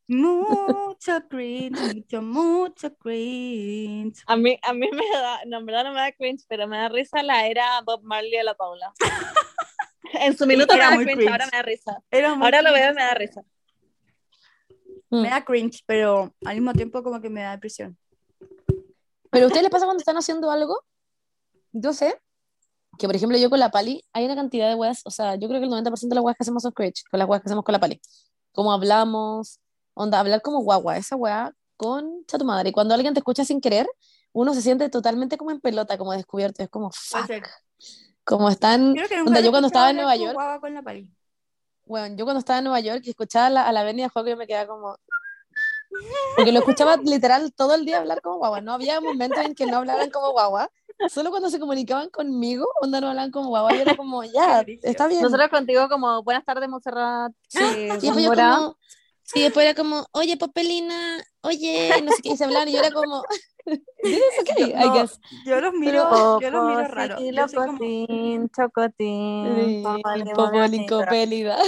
mucho cringe, mucho, mucho cringe. A mí, a mí me da, no, en verdad no me da cringe, pero me da risa la era Bob Marley a la Paula. En su minuto me Era da muy cringe, cringe. ahora me da risa. Era muy Ahora lo veo y me da risa. Me da cringe, pero al mismo tiempo como que me da depresión. Pero a ustedes les pasa cuando están haciendo algo, yo sé que, por ejemplo, yo con la Pali, hay una cantidad de weas, o sea, yo creo que el 90% de las weas que hacemos son cringe, con las weas que hacemos con la Pali. Como hablamos, onda, hablar como guagua, esa wea con tu madre. Y cuando alguien te escucha sin querer, uno se siente totalmente como en pelota, como descubierto, es como, fuck. Como están, Creo que onda, yo cuando estaba en Nueva York, con la pali. bueno, yo cuando estaba en Nueva York y escuchaba a la, a la de juego, yo me quedaba como... Porque lo escuchaba literal todo el día hablar como guagua. No había momentos en que no hablaran como guagua. Solo cuando se comunicaban conmigo, onda no hablaban como guagua. Y era como, ya, está bien. Nosotros contigo como, buenas tardes, Montserrat. eh, Y después yo Zamora". como, sí, después era como, oye, Popelina, oye, no sé qué, y se hablaban y yo era como, okay, I No, guess. Yo los miro, yo los miro raro. sí, Yo soy como, locotín, chocotín, Sí, popolín, Popolín, bonita. copélida.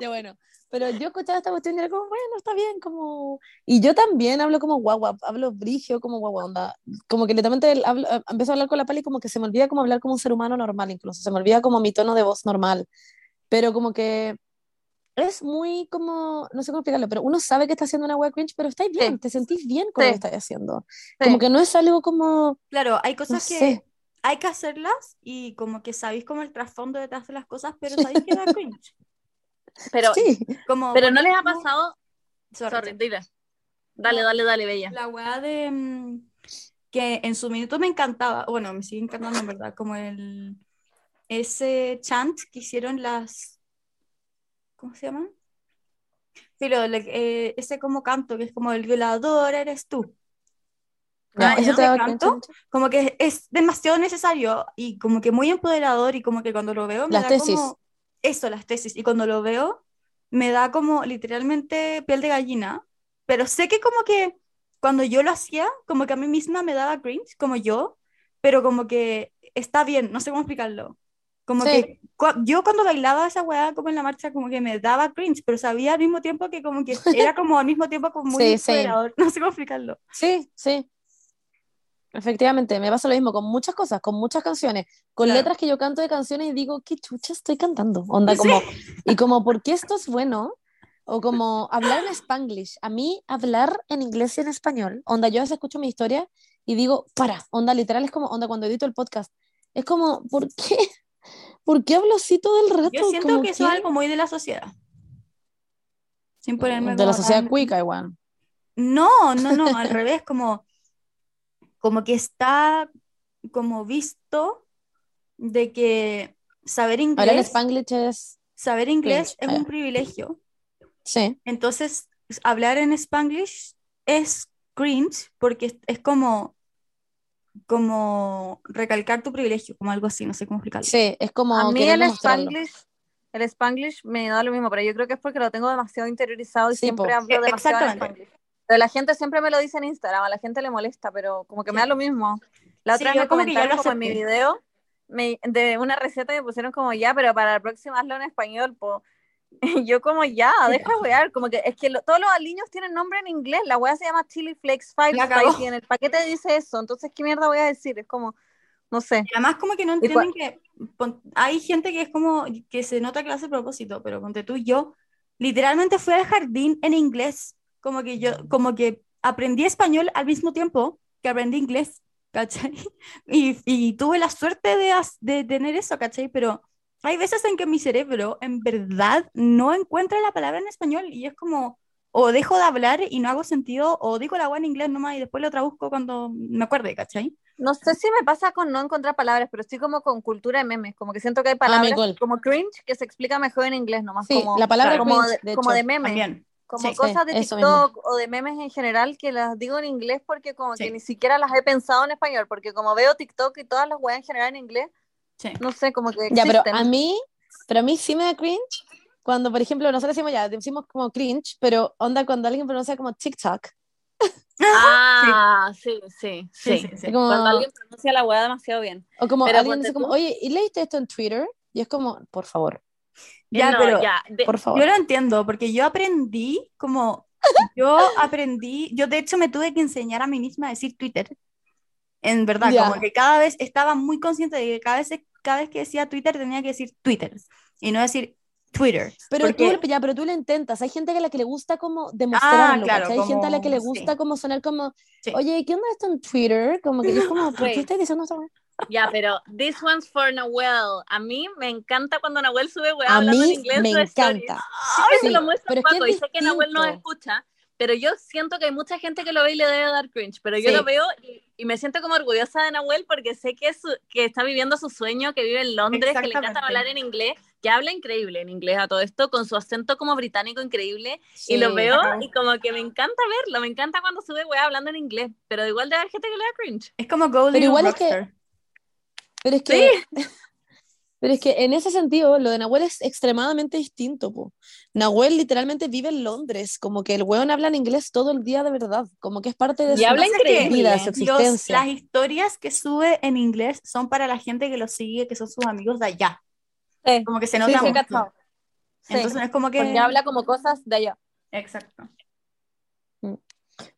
Ya bueno, pero yo escuchaba esta cuestión y era como, bueno, está bien, como... Y yo también hablo como guagua, hablo brigio como guagua, onda. Como que literalmente hablo, eh, empiezo a hablar con la pali como que se me olvida como hablar como un ser humano normal incluso, se me olvida como mi tono de voz normal. Pero como que es muy como, no sé cómo explicarlo, pero uno sabe que está haciendo una web cringe, pero estáis bien, Sí. te sentís bien con Sí. lo que estás haciendo. Sí. Como que no es algo como, claro, hay no cosas que sé. hay que hacerlas y como que sabéis como el trasfondo detrás de las cosas, pero sabéis que da cringe. Pero, Sí, Como, pero no les ha pasado, Sorry, sorry, dile. Dale, dale, dale, bella. La weá de mm, que en su minuto me encantaba, bueno, me sigue encantando en verdad, como el ese chant que hicieron las ¿cómo se llaman? Pero le- eh, ese como canto que es como el violador eres tú. No, Ah, te da ¿De canto? Como que es demasiado necesario y como que muy empoderador y como que cuando lo veo me Las da tesis. como eso, las tesis. Y cuando lo veo me da como literalmente piel de gallina, pero sé que como que cuando yo lo hacía, como que a mí misma me daba cringe, como yo, pero como que está bien, no sé cómo explicarlo. Como Sí. que cua- yo cuando bailaba esa weá como en la marcha como que me daba cringe, pero sabía al mismo tiempo que como que era como al mismo tiempo como muy Sí, no sé cómo explicarlo. Sí, sí. Efectivamente, me pasa lo mismo con muchas cosas, con muchas canciones, con Claro. letras que yo canto de canciones y digo, ¿qué chucha estoy cantando? Onda como, y como, ¿por qué esto es bueno? O como hablar en Spanglish. A mí, hablar en inglés y en español, onda, yo a veces escucho mi historia y digo, para, onda, literal es como, onda, cuando edito el podcast, es como, ¿por qué? ¿Por qué hablo así todo el rato? Yo siento Como que eso es algo muy de la sociedad. Sin ponerme de la sociedad tan- cuica igual. No, no, no, al revés, como, como que está como visto de que saber Hablar en inglés, Spanglish es, saber inglés es un privilegio. sí, Entonces, hablar en Spanglish es cringe porque es como, como recalcar tu privilegio, como algo así, no sé cómo explicarlo. sí, es como A mí el. Spanglish, el Spanglish me da lo mismo, pero yo creo que es porque lo tengo demasiado interiorizado y Sí, siempre po. hablo demasiado en. Spanglish. Pero la gente siempre me lo dice en Instagram, a la gente le molesta, pero como que me da Sí. lo mismo. La Sí, otra vez yo me comentaron como en mi video me- de una receta y me pusieron como ya, pero para la próxima hazlo en español, po. Y yo como ya, deja de wear, como que es que lo- todos los aliños tienen nombre en inglés, la wea se llama Chili Flakes Five. Spicy, en el paquete dice eso, entonces qué mierda voy a decir, es como, no sé. Y además como que no Y entienden que pon- hay gente que es como que se nota que lo hace a propósito, pero ponte tú y yo literalmente fui al jardín en inglés, como que yo como que aprendí español al mismo tiempo que aprendí inglés, ¿cachai? Y, y tuve la suerte de, de tener eso, ¿cachai? Pero hay veces en que mi cerebro en verdad no encuentra la palabra en español y es como o dejo de hablar y no hago sentido o digo la agua en inglés nomás y después lo traduzco cuando me acuerde, ¿cachai? No sé si me pasa con no encontrar palabras, pero estoy como con cultura de memes, como que siento que hay me palabras igual. como cringe que se explica mejor en inglés nomás, Sí, como, la palabra como, cringe, de, de como de memes, También. como Sí. cosas de TikTok o de memes en general que las digo en inglés porque como Sí. que ni siquiera las he pensado en español, porque como veo TikTok y todas las weas en general en inglés, Sí. no sé, como que Ya, pero existen. a mí, pero a mí sí me da cringe cuando, por ejemplo, nosotros decimos ya, decimos como cringe, pero onda cuando alguien pronuncia como TikTok. Ah, sí, sí, Sí, sí. sí, sí. Es como- Cuando alguien pronuncia la wea demasiado bien. o como Pero alguien dice como, oye, ¿y leíste esto en Twitter? Y es como, por favor, Ya, No, pero ya, de- por favor. yo lo entiendo, porque yo aprendí como, yo aprendí, yo de hecho me tuve que enseñar a mí misma a decir Twitter. En verdad, Ya. como que cada vez estaba muy consciente de que cada vez, cada vez que decía Twitter tenía que decir Twitter y no decir Twitter. Pero porque- tú, ya, pero tú lo intentas. Hay gente a la que le gusta como demostrarlo, Ah, claro, ¿cachai? Hay gente a la que le como- gusta sí. como sonar como, Sí. oye, ¿qué onda esto en Twitter? Como que yo es como, ¿por qué estás diciendo esto? Ya, pero this one's for Nahuel. A mí me encanta cuando Nahuel sube weá A hablando en mí inglés. en me su story. encanta. Se Sí, lo muestro pero a es que Paco es y sé que Nahuel no escucha, pero yo siento que hay mucha gente que lo ve y le debe dar cringe, pero yo Sí. lo veo y, y me siento como orgullosa de Nahuel porque sé que, es su- que está viviendo su sueño, que vive en Londres, que le encanta hablar en inglés, que habla increíble en inglés a todo esto, con su acento como británico increíble, Sí. y lo veo acabo. y como que me encanta verlo, me encanta cuando sube weá hablando en inglés, pero igual debe haber gente que le da cringe. Es como Go Pero igual es que-. Pero es que, pero es que en ese sentido, lo de Nahuel es extremadamente distinto, po. Nahuel literalmente vive en Londres, como que el weón habla en inglés todo el día de verdad, como que es parte de Y su habla vida, su los- existencia. las historias que sube en inglés son para la gente que lo sigue, que son sus amigos de allá. Sí, Como que se nota sí, mucho. Sí, Entonces es como que... porque habla como cosas de allá. Exacto.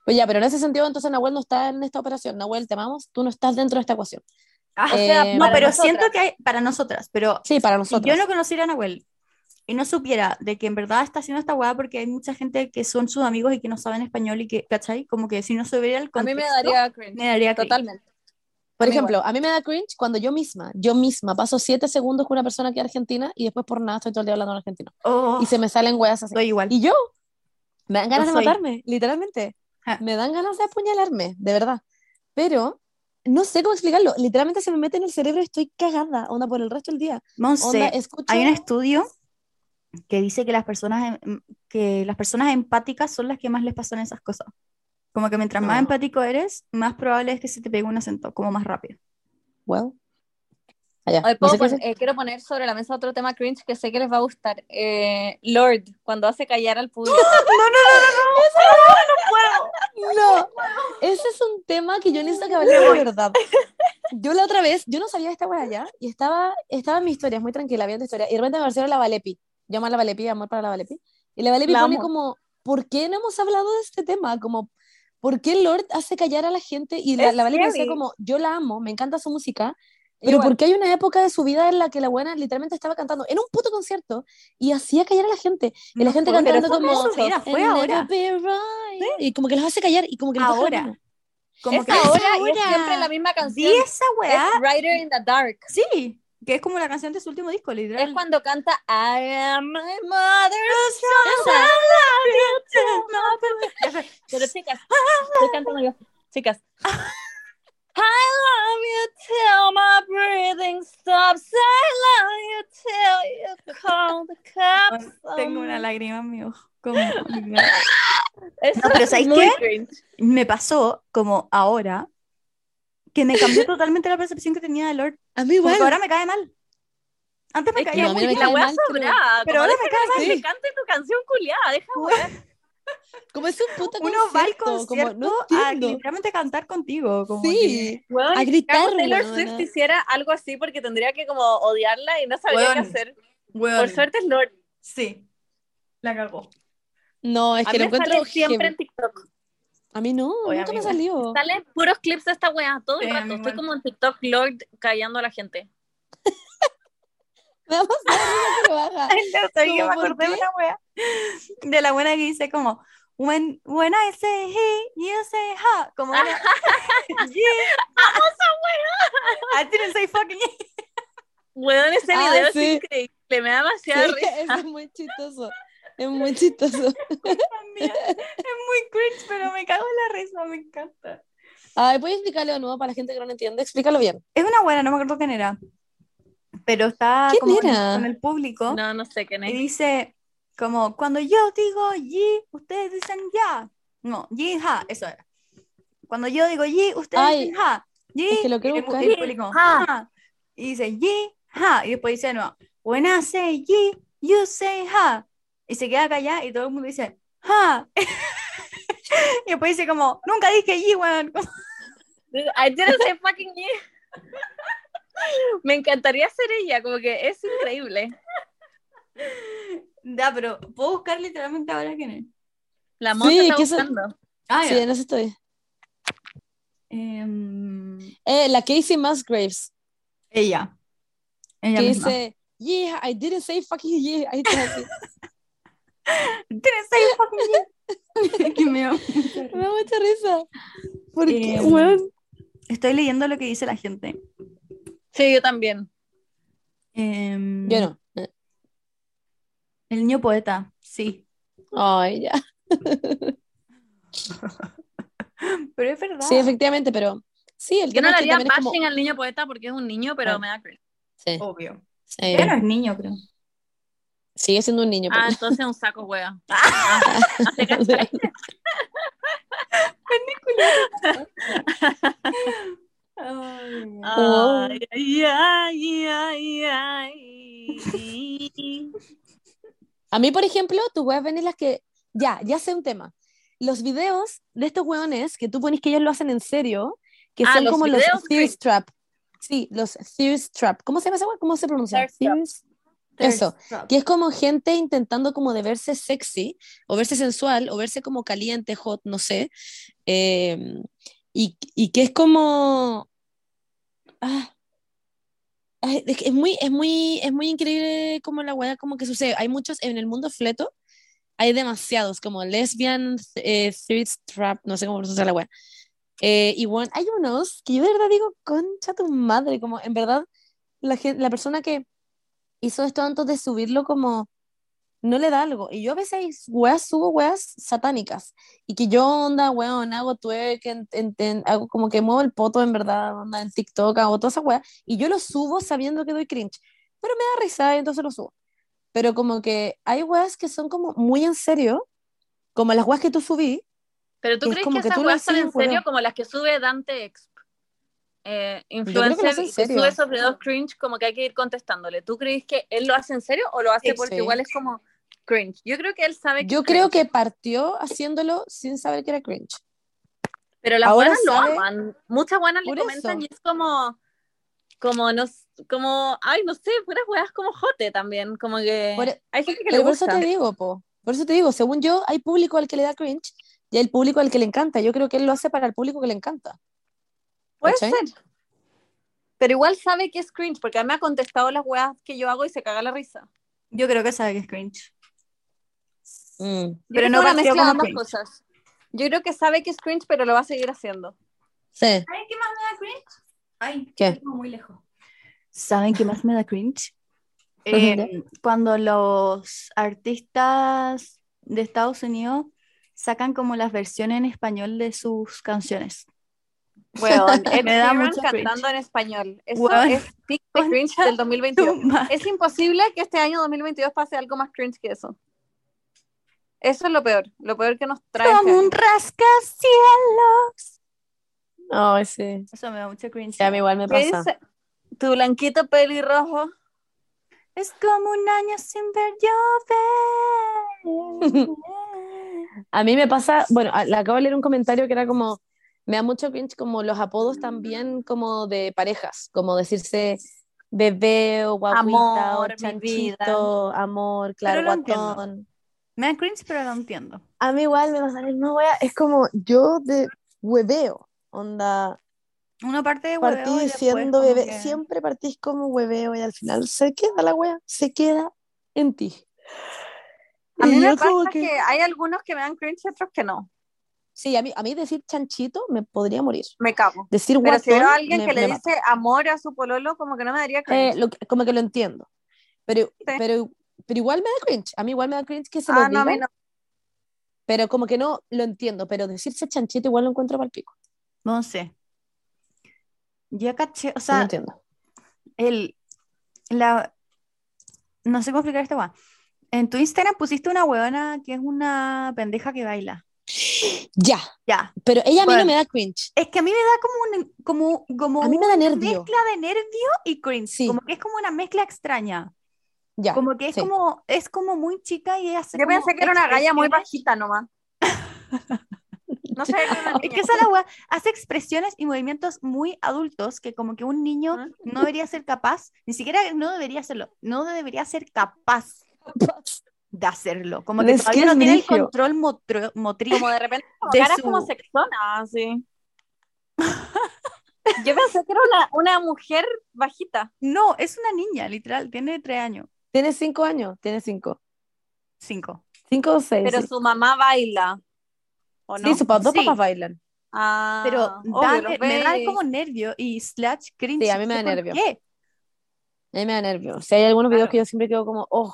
Pues ya, pero en ese sentido, entonces Nahuel no está en esta operación. Nahuel, te amamos, tú no estás dentro de esta ecuación. Ah, O sea, Eh, no, pero nosotras. siento que hay para nosotras, pero Sí, para si nosotros. yo no conociera a Nahuel y no supiera de que en verdad está haciendo esta weá porque hay mucha gente que son sus amigos y que no saben español y que, ¿cachai? Como que si no se el A mí contexto, me daría cringe. me daría cringe. Totalmente. Por ejemplo, a mí me da cringe cuando yo misma, yo misma paso siete segundos con una persona que es argentina y después por nada estoy todo el día hablando en argentino. Oh, Y se me salen weas así. soy igual. Y yo, me dan ganas Yo de soy. matarme, literalmente. Ja. me dan ganas de apuñalarme, de verdad. Pero no sé cómo explicarlo. Literalmente se me mete en el cerebro y estoy cagada, onda, por el resto del día. Monse, Onda, escucho... hay un estudio que dice que las personas em- que las personas empáticas son las que más les pasan esas cosas. Como que mientras más No. empático eres, más probable es que se te pegue un acento, como más rápido. Well. Allá. Hoy no puedo sé eh, quiero poner sobre la mesa otro tema cringe que sé que les va a gustar. Eh, Lord, cuando hace callar al público. No, ese es un tema que yo necesito que hablemos de verdad. Yo la otra vez, yo no sabía de esta wea allá y estaba, estaba en mi historia, muy tranquila, viendo historia, y de repente me apareció la Valepi. Yo amo a la Valepi, amor para la Valepi. Y la Valepi La pone amo. como, ¿por qué no hemos hablado de este tema? Como, ¿por qué Lord hace callar a la gente? Y la, Es la Valepi decía como, yo la amo, me encanta su música, pero igual. ¿por qué hay una época de su vida en la que la buena literalmente estaba cantando en un puto concierto y hacía callar a la gente? Y la gente cantando como... vida, fue "And ahora. right", Y como que los hace callar y como que Ahora. mano. Como es que ahora, y es ahora. siempre la misma canción. esa weá. Es Rider in the Dark. Sí, que es como la canción de su último disco, literal. Es cuando canta I am my mother's Esa. Pero chicas, estoy cantando yo. Chicas. I love you till my breathing stops. I love you till you call the cops. Tengo una lágrima en mi ojo. Como- Eso No, pero es ¿sabes muy qué? cringe. me pasó como ahora que me cambió totalmente la percepción que tenía de Lord. A mí igual. que ahora me cae mal. Antes me Es que caía muy no me bien. la mal, pero- sobrada. pero ahora me cae que mal. se cante tu canción culiada. Deja. Como es un puto Uno va al concierto, como, concierto no a literalmente cantar contigo. Como Sí, Weón, a gritar, Taylor. Swift hiciera algo así porque tendría que como odiarla y no sabría qué Weón. hacer. que, weón, Por suerte es Lord. Sí. La cagó. No, es A que mí lo me encuentro sale siempre en TikTok. A mí no, Oye, nunca me amiga. salió. Salen puros clips de esta weá todo el Sí, a rato. Estoy como en TikTok Lord callando a la gente. Me da más risa que lo haga. No sé, yo ¿Cómo me acordé de qué? una wea. De la buena que dice como When, when I say he, you say ha. Como una... yeah. I didn't say fucking he. Weón, ese Ah, video sí. es increíble. Me da demasiada Sí, risa. eso es muy chistoso. Es muy chistoso. También. Es muy cringe, pero me cago en la risa, me encanta. Ay, ¿puedes explicarlo de nuevo para la gente que no lo entiende? Explícalo bien. Es una buena, no me acuerdo quién era. Pero está ¿Quién como con- era? con el público No, no sé quién y es. dice como cuando yo digo yi, ustedes dicen ya. No, yi ha, eso era. Cuando yo digo yi, ustedes Ay, dicen ha. Yi, es que lo quiero y el- buscar. y el público, Ha. ha. Y dice yi, ha. Y después dice nuevo, when I say yi, you say ha. Y se queda callada y todo el mundo dice ha. y después dice como, nunca dije yi, weón. I didn't say fucking you. Me encantaría ser ella, como que es increíble. Ya, pero puedo buscar literalmente ahora quién es. La monja Sí, está eso- buscando. Ah, Sí, ya. en eso estoy. Em, Eh, la Casey Musgraves, ella. Ella que misma. dice, yeah, I didn't say fucking yeah. Así. Didn't say fucking you. Que me da mucha Me risa. da mucha risa. Porque, Eh, weón, Estoy leyendo lo que dice la gente. Sí, yo también. Em, yo no. El niño poeta, sí. Ay, ya. Pero es verdad. Sí, efectivamente, pero sí, el Yo no le haría es como... bashing al niño poeta porque es un niño, pero Ah. me da cringe. Sí, Obvio. sí. No es niño, creo. Sigue siendo un niño. Ah, pero- entonces un saco wea. Ah, ¿te cachai? Ay. Ay, ay, ay, ay, ay. A mí, por ejemplo, tus weas ven las que. Ya, ya sé un tema. Los videos de estos weones que tú pones que ellos lo hacen en serio, que Ah, son los como los videos Thirst Trap. Sí, los Thirst Trap. ¿Cómo se llama esa wea? ¿Cómo se pronuncia? Thirst- Eso. Que es como gente intentando como de verse sexy, o verse sensual, o verse como caliente, hot, no sé. Eh, y, y que es como... Ah, es, es muy, es muy, es muy increíble como la weá como que sucede. Hay muchos en el mundo fleto, hay demasiados, como lesbian, eh, thirst trap, no sé cómo pronuncia la weá. Eh, y bueno, hay unos que yo de verdad digo, concha tu madre, como en verdad la, gen- la persona que hizo esto antes de subirlo como no le da algo. Y yo a veces weas, subo weas satánicas. Y que yo, onda, weón, hago twerk, en, en- en- hago como que muevo el poto en verdad, onda, en TikTok, hago todas esas weas. Y yo lo subo sabiendo que doy cringe. Pero me da risa y entonces lo subo. Pero como que hay weas que son como muy en serio, como las weas que tú subí. Pero tú Es crees como que esas weas son en serio como las que sube Dante Exp. Eh, lo influencer sube esos videos cringe como que hay que ir contestándole. ¿Tú crees que él lo hace en serio o lo hace porque igual es como cringe? Yo creo que él sabe que Yo creo cringe, que partió haciéndolo sin saber que era cringe. pero las ahora buenas lo sabe- aman. Muchas buenas le Por comentan eso. y es como como no s- como ay no sé, puras weas como jote también, como que Por- e hay gente que le Pero por eso gusta. te digo, po. Por eso te digo, según yo, hay público al que le da cringe y hay público al que le encanta. Yo creo que él lo hace para el público que le encanta. Puede ¿Cachai? ser. Pero igual sabe que es cringe porque a mí me ha contestado las weas que yo hago y se caga la risa. Yo creo que sabe que es cringe. Mm. Yo Pero creo no que una mezcla ambas cringe. cosas. Yo creo que sabe que es cringe, pero lo va a seguir haciendo. Sí. ¿Saben qué más me da cringe? Ay, ¿Qué? muy lejos. ¿Saben qué más me da cringe? Eh, cuando los artistas de Estados Unidos sacan como las versiones en español de sus canciones. Bueno, Ed Me da cantando en español. Eso es pic de cringe concha del 2022. Tu madre. Es imposible que este año 2022 pase algo más cringe que eso. Eso es lo peor. Lo peor que nos trae. este Como un año. rascacielos. Ay, sí. Eso me da mucho cringe. Sí, a mí igual me ¿Qué pasa. dice? Tu blanquito pelirrojo. Es como un año sin ver llover. A mí me pasa, bueno, a- le acabo de leer un comentario que era como, me da mucho cringe como los apodos también como de parejas, como decirse bebé o guaguita Amor, o chanchito, amor, claro, guatón. me da cringe, pero lo entiendo. A mí igual me pasa la misma wea, es como yo de hueveo, onda, Una parte de partí hueveo diciendo como bebé, que- siempre partís como hueveo y al final se queda la wea, se queda en ti. A mí Y me pasa que... que- hay algunos que me dan cringe y otros que no. Sí, a mí, a mí decir chanchito me podría morir. Me cago. Decir Pero si veo a alguien me- que le dice amor a su pololo, como que no me daría Eh, cringe. lo como que lo entiendo. Pero, Sí. pero, pero igual me da cringe. A mí igual me da cringe que se ah, lo no, digan, no. pero como que no lo entiendo. Pero decirse chanchito igual lo encuentro para el pico. No sé. Ya caché, o no sea, entiendo. el, la, no sé cómo explicar esta weá. En tu Instagram pusiste una weona que es una pendeja que baila. Ya, Ya. pero ella a mí no me da cringe. Es que a mí me da como un, como, como A mí me da una nervio. mezcla de nervio y cringe. Sí. Como que es como una mezcla extraña. Ya, Como que es sí. como, es como muy chica y hace Yo pensé que era una galla muy bajita nomás. No sé, Es que esa es la weá, hace expresiones y movimientos muy adultos que como que un niño no debería ser capaz, ni siquiera no debería hacerlo, no debería ser capaz de hacerlo. Como que todavía no tiene el control motro- motriz. Como de repente, como de su- como sexona, así. Yo pensé que era una, una mujer bajita. No, es una niña, literal, tiene tres años, Tiene cinco años, tiene cinco. cinco. Cinco o seis. Pero sí. su mamá baila. ¿O no? Sí, sus dos Sí. papás bailan. Ah, Pero obvio, da- los me da como nervio y slash cringe. Sí, a mí me da nervio. qué. A mí me da nervio. O sea, hay algunos videos Claro. que yo siempre quedo como, oh,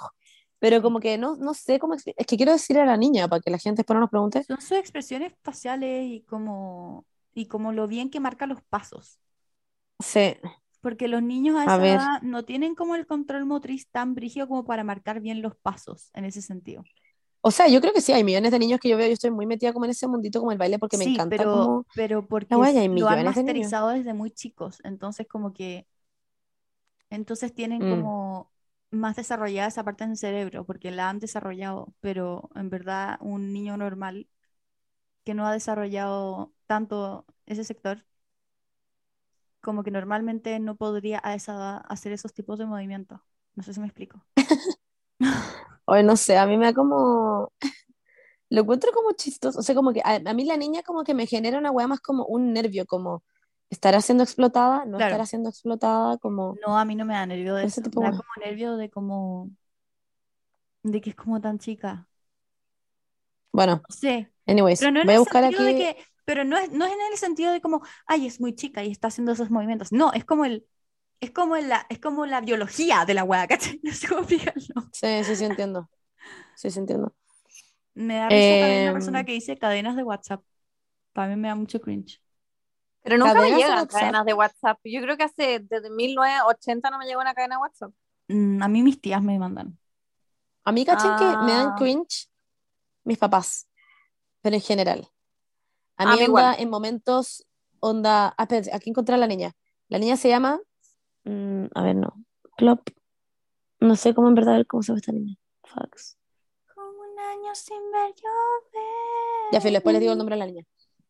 pero como que no, no sé cómo Es que quiero decirle a la niña para que la gente después no nos pregunte. Son sus expresiones faciales y como, y como lo bien que marca los pasos. Sí, Porque los niños a A esa ver. edad no tienen como el control motriz tan brígido como para marcar bien los pasos en ese sentido. O sea, yo creo que sí, hay millones de niños que yo veo, yo estoy muy metida como en ese mundito como el baile porque me encanta pero, como... pero porque ya hay lo han de masterizado desde muy chicos, entonces como que entonces tienen Mm. como más desarrollada esa parte en cerebro, porque la han desarrollado, pero en verdad un niño normal que no ha desarrollado tanto ese sector, como que normalmente no podría a esa edad hacer esos tipos de movimientos. No sé si me explico. Oye, no sé, a mí me da como... Lo encuentro como chistoso, o sea, como que a, a mí la niña como que me genera una weá más como un nervio, como estará siendo explotada, no Claro. estará siendo explotada, como... No, a mí no me da nervio de Ese eso. tipo Me da como nervio de como de que es como tan chica. Bueno, No sé. anyways, Pero no en voy a buscar aquí... de que, pero no es, no es en el sentido de como, ay, es muy chica y está haciendo esos movimientos. No, es como el, es como la, es como la biología de la weá, ¿cachai? No sé cómo explicarlo. Sí, sí, sí, entiendo. Sí, sí, entiendo. Me da risa también una persona Em. que dice cadenas de WhatsApp. Para mí me da mucho cringe. Pero nunca me llegan cadenas de WhatsApp. Yo creo que hace desde 1980 no me llegó una cadena de WhatsApp. Mm, a mí mis tías me mandan. A mí, cachen que me dan Ah. cringe mis papás, pero en general. A A mí, mí onda, igual. en momentos, onda. Ah, espérate, aquí encontré a la niña. La niña se llama. mm, a ver, no. Plop. No sé cómo en verdad cómo se llama esta niña. Fax. Como un año sin ver llover. Ya, filo, después les digo el nombre de la niña.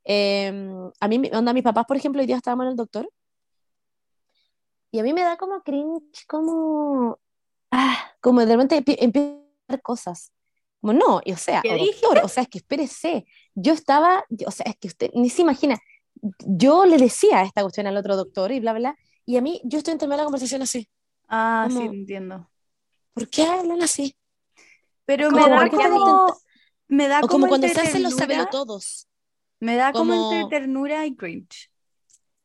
Eh, a mí, onda, mis papás, por ejemplo, hoy día estábamos en el doctor. Y a mí me da como cringe, como. Ah, como de repente empie- empiezo a ver cosas. Como no, y o sea, ¿Qué o dije? doctor, o sea, es que espérese. Yo estaba, o sea, es que usted ni se imagina. Yo le decía esta cuestión al otro doctor y bla, bla, y a mí, yo estoy en la conversación así. Ah, sí, Como- entiendo. ¿Por qué hablan así? Pero Como, me da ¿por qué están como, me da O como como cuando se hacen los ternura- todos Me da como, como- entre ternura y cringe.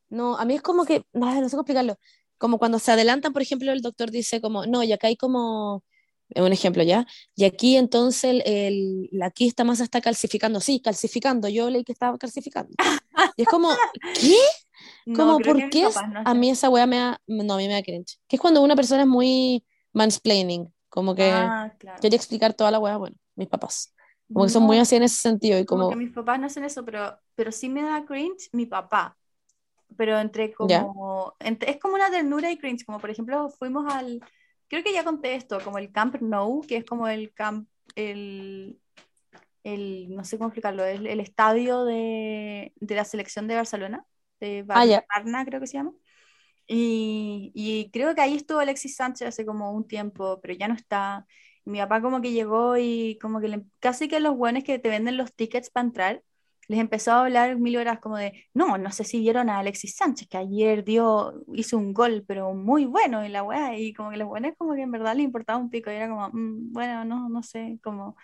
No, a mí es como que, no, no sé cómo explicarlo. Como cuando se adelantan, por ejemplo, el doctor dice como, no, y acá hay como, eh, un ejemplo ya, y aquí entonces el, el- la quista masa está calcificando, sí, calcificando, yo leí que estaba calcificando. Y es como, ¿qué? No, Como, creo ¿por qué es- no a hacen mí esa weá me da, no, a mí me da cringe. Que es cuando una persona es muy mansplaining, como que Ah, claro. quiere explicar toda la weá, bueno, mis papás. Como que son No, muy así en ese sentido y como como, que mis papás no hacen eso, pero, pero sí me da cringe mi papá. Pero entre como, entre- es como una ternura y cringe, como por ejemplo fuimos al, creo que ya conté esto, como el Camp Nou, que es como el camp, el, el no sé cómo explicarlo, el, el estadio de, de la selección de Barcelona, de Bar- Ah, ya. Barna creo que se llama. Y, y creo que ahí estuvo Alexis Sánchez hace como un tiempo, pero ya no está. Mi papá como que llegó y como que le- casi que los buenos que te venden los tickets para entrar, les empezó a hablar mil horas como de, no, no sé si vieron a Alexis Sánchez, que ayer dio, hizo un gol, pero muy bueno y la weá, y como que los buenos como que en verdad le importaba un pico, y era como, "Mm, bueno, no, no sé, como...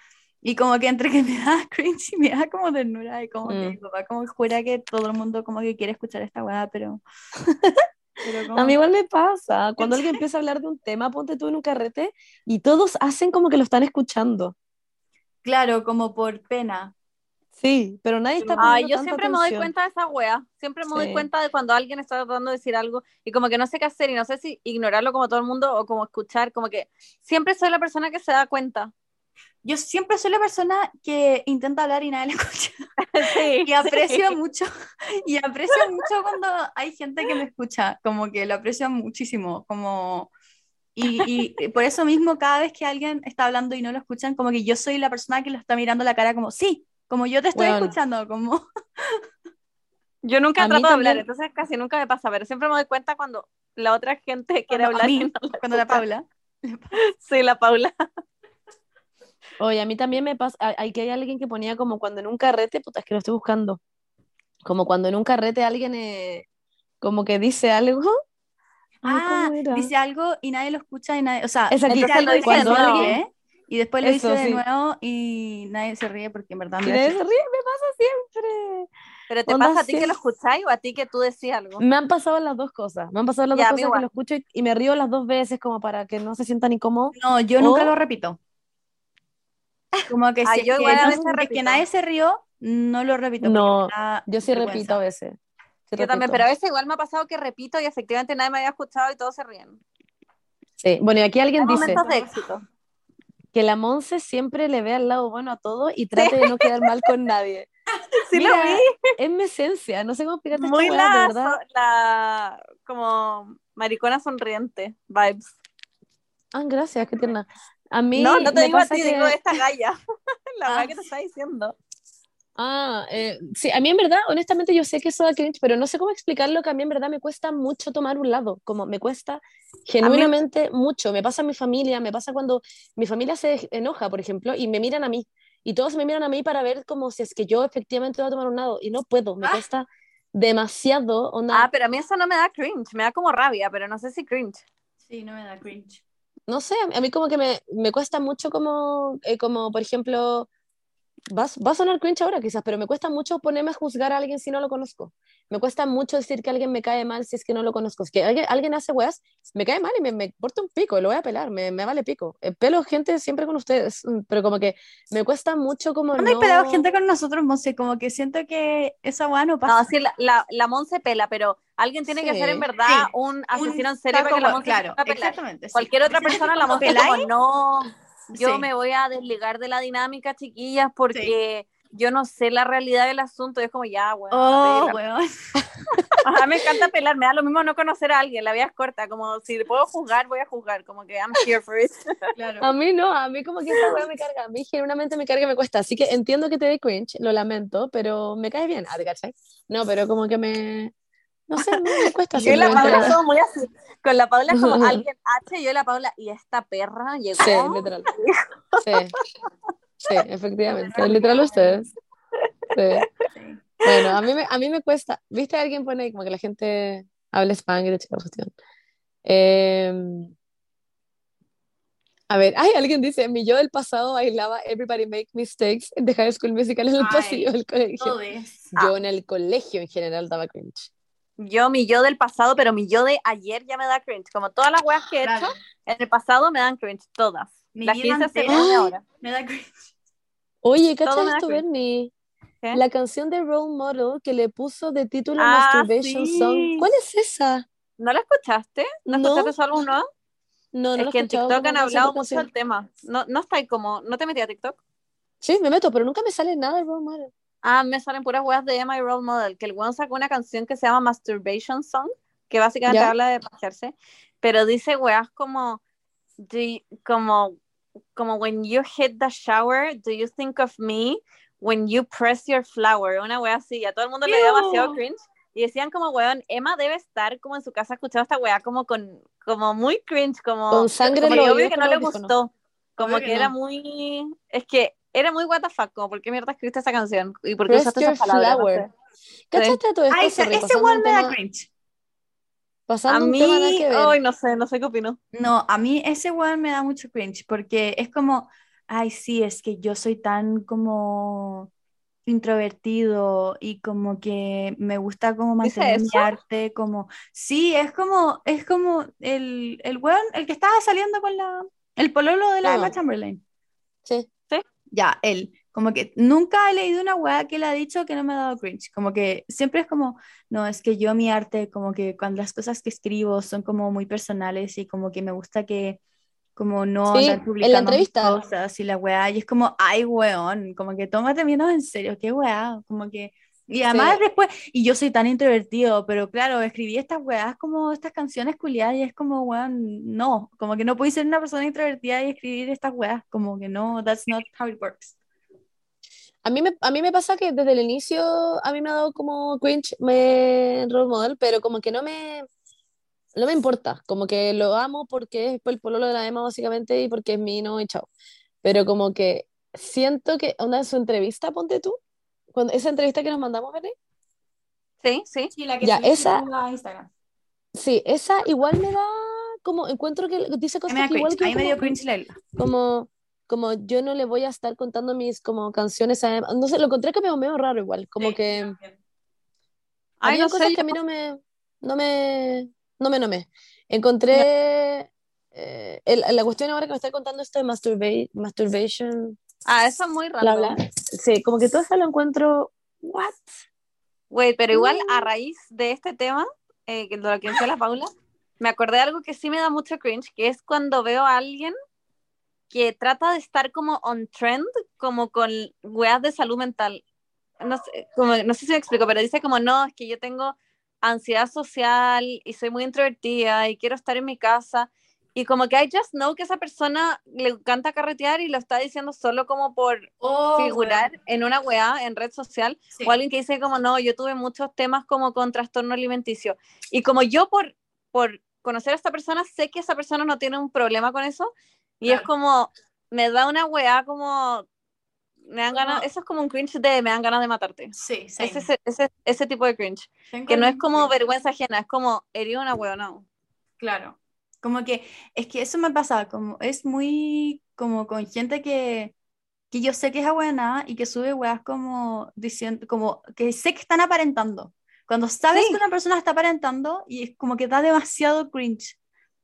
Y como que entre que me da cringe y me da como ternura, y como que Mm. mi papá como que jura que todo el mundo como que quiere escuchar esta weá, pero... A mí igual me pasa, cuando alguien empieza a hablar de un tema, ponte tú en un carrete y todos hacen como que lo están escuchando. Claro, como por pena. Sí, pero nadie está Ay, yo siempre me doy cuenta de esa wea. Siempre me doy cuenta de cuando alguien está tratando de decir algo y como que no sé qué hacer y no sé si ignorarlo como todo el mundo o como escuchar, como que siempre soy la persona que se da cuenta. Yo siempre soy la persona que intenta hablar y nadie le escucha. Sí, Y aprecio sí. mucho, y aprecio mucho cuando hay gente que me escucha, como que lo aprecio muchísimo, como... Y, y por eso mismo, cada vez que alguien está hablando y no lo escuchan, como que yo soy la persona que lo está mirando la cara como, sí, como yo te estoy Bueno. escuchando, como... Yo nunca A trato de hablar, entonces casi nunca me pasa, pero siempre me doy cuenta cuando la otra gente quiere Cuando hablar mí, y no la cuando la escucha. Paula. Sí, la Paula. Oye, a mí también me pasa, hay que hay alguien que ponía como cuando en un carrete, puta, es que lo estoy buscando, como cuando en un carrete alguien eh, como que dice algo. Ay, Ah, dice algo y nadie lo escucha y nadie, o sea, Es aquí, dice algo dice se de cuando nuevo. ríe, y después lo Eso, dice de sí. nuevo y nadie se ríe porque en verdad me nadie se ríe, me pasa siempre. Pero te Onda, pasa a ti que lo escucháis o a ti que tú decís algo. Me han pasado las dos cosas, me han pasado las Ya, dos cosas que igual. lo escucho y, y me río las dos veces como para que no se sientan incómodos. No, yo nunca O- lo repito. Como que Ah, si es yo que, igual a no- es que nadie se rió, no lo repito. No, Yo sí repito a veces. sí Yo también, pero a veces igual me ha pasado que repito y efectivamente nadie me había escuchado y todos se ríen. Sí. Bueno, y aquí alguien Hay dice momentos de éxito. que la Monse siempre le ve al lado bueno a todo y trate de no quedar mal con nadie. Sí lo vi. Es mi esencia, no sé cómo explicarte Muy esta la, verdad. la como maricona sonriente vibes. Ah, gracias, qué tierna. A mí no, no te digo a ti, que- digo esta galla. la Ah. weá que te está diciendo. Ah, eh, sí, a mí en verdad, honestamente yo sé que eso da cringe, pero no sé cómo explicarlo, que a mí en verdad me cuesta mucho tomar un lado, como me cuesta genuinamente mucho, me pasa a mi familia, me pasa cuando mi familia se enoja, por ejemplo, y me miran a mí, y todos me miran a mí para ver como si es que yo efectivamente voy a tomar un lado, y no puedo, me Ah. cuesta demasiado, onda, Ah, pero a mí eso no me da cringe, me da como rabia, pero no sé si cringe. Sí, no me da cringe. No sé, a mí como que me, me cuesta mucho como, eh, como por ejemplo, va, va a sonar cringe ahora quizás, pero me cuesta mucho ponerme a juzgar a alguien si no lo conozco. Me cuesta mucho decir que alguien me cae mal si es que no lo conozco. Es que alguien, alguien hace weas, me cae mal y me, me importa un pico, y lo voy a pelar, me, me vale pico. Eh, pelo gente siempre con ustedes, mm, pero como que me cuesta mucho como No no... hay pelado gente con nosotros, Monse, como que siento que esa weá no pasa. No, sí, la, la, la Monse pela, pero alguien tiene que Sí. ser en verdad Sí. un asesino en Un serie para que la Monse claro, se exactamente. sí. Cualquier otra persona, la Monse no, yo Sí. me voy a desligar de la dinámica, chiquillas, porque yo no sé la realidad del asunto. Y es como, ya, bueno. Oh, weón. Ajá, me encanta pelar, me da lo mismo no conocer a alguien, la vida es corta, como si puedo juzgar, voy a juzgar, como que I'm here for it. Claro. A mí no, a mí como que esa wea me carga, a mí genuinamente me carga y me cuesta, así que entiendo que te dé cringe, lo lamento, pero me cae bien, ah, ¿te cachai? No, pero como que me, no sé, me, me cuesta Yo y la. Paula somos muy así. Con la Paula es como alguien H, yo y la Paula, y esta perra llegó. Sí, literal. Sí, sí, efectivamente, literal ustedes. Sí. Bueno, a mí, me, a mí me cuesta. ¿Viste? Alguien pone ahí como que la gente habla spanglish y la cuestión. Eh, a ver, ay, alguien dice, mi yo del pasado bailaba Everybody Make Mistakes de High School Musical en el Ay, pasillo del colegio. Yo en el colegio en general daba cringe. Yo, mi yo del pasado, pero mi yo de ayer ya me da cringe. Como todas las weas que he Claro. hecho, en el pasado me dan cringe, todas. Mi Las vida 15 se entera. pone ahora. Me da cringe. Oye, Todo ¿cachai me da esto. Bernie? ¿Qué? La canción de Role Model que le puso de título Ah, Masturbation sí. Song. ¿Cuál es esa? ¿No la escuchaste? ¿No, No. escuchaste su álbum nuevo? No, no es lo que en TikTok han hablado mucho del tema. No, no está ahí como, ¿no te metí a TikTok? Sí, me meto, pero nunca me sale nada de Role Model. Ah, me salen puras weas de Emma y Role Model, que el weón sacó una canción que se llama Masturbation Song, que básicamente ¿Ya? habla de pasearse, pero dice weas como, do you- como, como when you hit the shower, do you think of me when you press your flower? Una wea así, y a todo el mundo le dio demasiado cringe. Y decían como, weón, Emma debe estar como en su casa escuchando esta wea como con, como muy cringe, como, Con sangre como obvio que no le gustó. Como que, que era no. muy, es que era muy what the fuck, como, ¿por qué mierda escribiste esa canción? ¿Y por qué Press usaste your esas palabras? Flower. ¿Cachaste todo esto? Ah, ese, ese me da tema- cringe. pasando A mí, ay, no sé, no sé qué opino. No, a mí ese weón me da mucho cringe porque es como, ay, sí, es que yo soy tan como introvertido y como que me gusta como ¿Dice mantener mi arte, como, sí, es como, es como el, el weón, el que estaba saliendo con la, el pololo de la Ah. Emma Chamberlain. Sí. Ya, él, como que nunca he leído una weá que él ha dicho que no me ha dado cringe, como que siempre es como, no, es que yo mi arte, como que cuando las cosas que escribo son como muy personales y como que me gusta que, como no Sí, andar en la publicando entrevista. cosas y la weá, y es como, ay, weón, como que tómate menos en serio, qué weá, como que, y además después, y yo soy tan introvertido, pero claro, escribí estas weas como estas canciones culiadas y es como, weón, no, como que no puedo ser una persona introvertida y escribir estas weas, como que no, that's not how it works. A mí, me, a mí me pasa que desde el inicio a mí me ha dado como cringe me role model, pero como que no me, no me importa, como que lo amo porque es el pololo de la Emma básicamente y porque es mío y chao. Pero como que siento que onda en su entrevista, ponte tú, cuando esa entrevista que nos mandamos, ¿verdad? Sí, sí. Sí, la que Ya, esa- a Instagram. Sí, esa igual me da como encuentro que dice cosas que igual que como- dio cringe leerla. como, como yo no le voy a estar contando mis como canciones a Emma. No sé, lo encontré que me medio raro igual, como que Ay, había no cosas sé, que a mí no me, no me, no me, no me. Encontré eh, el- la cuestión ahora que me está contando esto de masturba- masturbation, Ah, eso es muy raro. bla, bla. Sí, como que todo eso lo encuentro, what? Güey, pero igual Mm. a raíz de este tema, eh, de lo que decía la Paula, me acordé de algo que sí me da mucho cringe, que es cuando veo a alguien que trata de estar como on trend, como con weas de salud mental. No sé, como, no sé si me explico, pero dice como, no, es que yo tengo ansiedad social y soy muy introvertida y quiero estar en mi casa. Y como que I just know que esa persona le encanta carretear y lo está diciendo solo como por figurar en una weá en red social o alguien que dice como no, yo tuve muchos temas como con trastorno alimenticio y como yo por, por conocer a esta persona sé que esa persona no tiene un problema con eso y es Claro. como me da una weá como me dan ganas, eso es como un cringe de me dan ganas de matarte. Sí, sí. Es ese, ese, ese tipo de cringe, que no es como vergüenza ajena, es como herir una weá, no. Claro. Como que, es que eso me pasa, como es muy como con gente que, que yo sé que es buena y que sube weas como diciendo, como que sé que están aparentando. Cuando sabes Sí. que una persona está aparentando y es como que da demasiado cringe.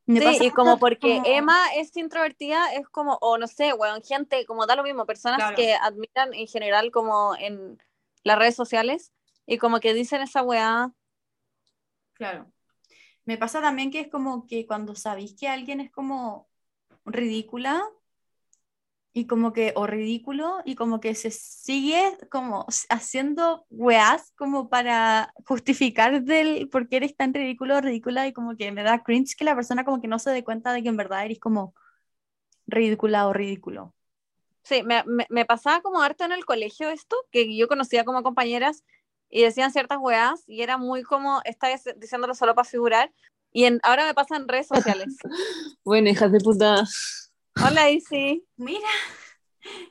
Me Sí, y como porque como- Emma es introvertida, es como, o no sé, weón, gente, como da lo mismo, personas Claro. que admiran en general como en las redes sociales y como que dicen esa weá, Claro. Me pasa también que es como que cuando sabéis que alguien es como ridícula y como que, o ridículo, y como que se sigue como haciendo weas como para justificar del por qué eres tan ridículo o ridícula y como que me da cringe que la persona como que no se dé cuenta de que en verdad eres como ridícula o ridículo. Sí, me, me, me pasaba como harto en el colegio esto, que yo conocía como compañeras y decían ciertas weas y era muy como, esta vez diciéndolo solo para figurar, y en, ahora me pasa en redes sociales. Bueno, hijas de puta. Hola, Isi. Mira.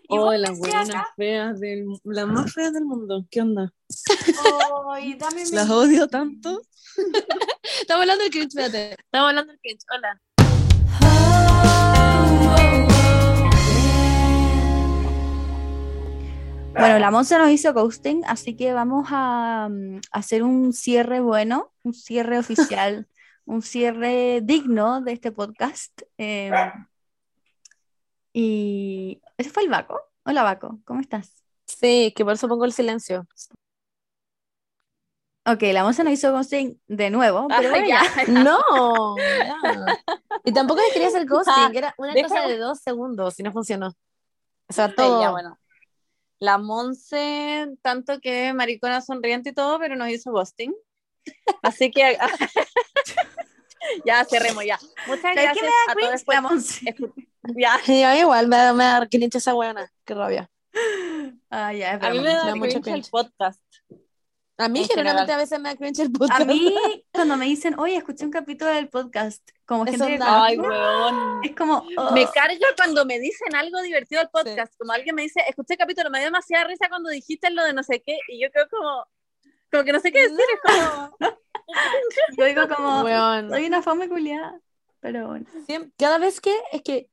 Oh, las buenas acá. feas del, las más feas del mundo. ¿Qué onda? Ay, dame mi- Las odio tanto. Estamos hablando de cringe, espérate. Estamos hablando del cringe. Hola. Bueno, la Monza nos hizo ghosting, así que vamos a mm, hacer un cierre bueno, un cierre oficial, un cierre digno de este podcast. eh, y ese fue el Baco. Hola Baco, ¿cómo estás? Sí, que por eso pongo el silencio. Ok, la Monza nos hizo ghosting de nuevo, pero Ah, bueno, ya. ya. No. Y tampoco me quería hacer ghosting, era una Deja- cosa de dos segundos y no funcionó. O sea, todo. bueno. La Monse, tanto que maricona sonriente y todo, pero nos hizo ghosting. Así que ya cerremos ya. Muchas ¿Sabes qué gracias me da a todos. La Monse. Ya. Y a mí igual me da, me da esa buena. Qué rabia. Ah, ya, es A mí me da Me da mucho el podcast. A mí En generalmente general. a veces me da cringe el A podcast. mí, cuando me dicen, oye, escuché un capítulo del podcast, como Eso gente que da- Ay, conozco, weón. es como, oh, Me carga cuando me dicen algo divertido al podcast. Como alguien me dice, escuché el capítulo, me dio demasiada risa cuando dijiste lo de no sé qué. Y yo creo como, como que no sé qué decir. Es como, yo digo como, Weón. soy una fome culiada, pero bueno. Siem- cada vez que, es que,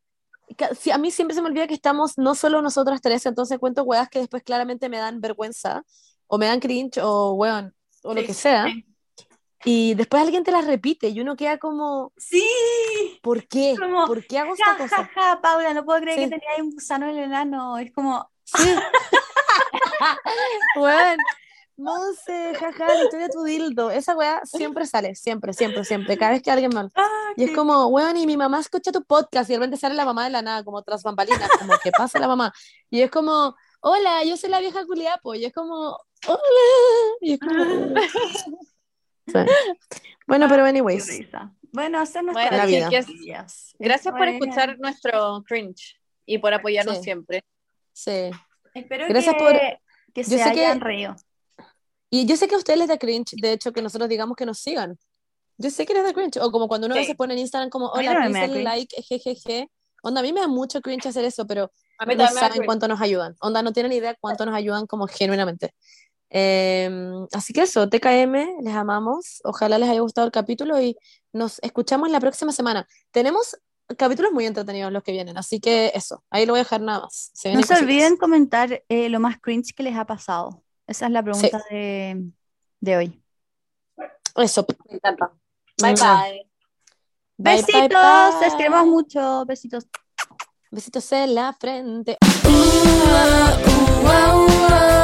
a mí siempre se me olvida que estamos no solo nosotras tres, entonces cuento weas que después claramente me dan vergüenza, o me dan cringe, o weón, o lo que sea, sí. y después alguien te las repite, y uno queda como, Sí, ¿por qué? Como, ¿Por qué hago esta ja, cosa? ja, Paula, no puedo creer Sí. que tenía ahí un gusano en el enano. Es como, Sí. Weón, Monse, jaja, la historia de tu dildo, esa wea siempre sale, siempre, siempre, siempre, cada vez que alguien mal. ah, Y es qué- como, weón, y mi mamá escucha tu podcast y de repente sale la mamá de la nada, como tras bambalinas, como, ¿qué pasa la mamá? Y es como, hola, yo soy la vieja culiapo. Y es como, hola. Y es como, Sí. Bueno, pero anyways. Bueno, hacer Bueno, nuestras La vida. chiquillas. gracias por Bueno, escuchar nuestro cringe y por apoyarnos Sí. siempre. sí. Espero Gracias que, por- que yo se sé que- hayan reído. Y yo sé que a ustedes les da cringe, de hecho, que nosotros digamos que nos sigan. Yo sé que les da cringe. O como cuando uno Sí. veces pone en Instagram como, hola, da el cringe. like, jejeje. Onda, a mí me da mucho cringe hacer eso, pero A mí no saben cuánto nos ayudan. Onda, no tienen idea cuánto nos ayudan como genuinamente. Eh, así que eso, TKM, les amamos. Ojalá les haya gustado el capítulo y nos escuchamos la próxima semana. Tenemos capítulos muy entretenidos los que vienen, así que eso, ahí lo voy a dejar nada más. Se No se cositas. olviden comentar eh, lo más cringe que les ha pasado. Esa es la pregunta de, de hoy. Eso. Me encanta. Bye bye. Bye, Besitos, bye, bye. les queremos mucho. Besitos. Besitos en la frente. Ooh, ooh, ooh.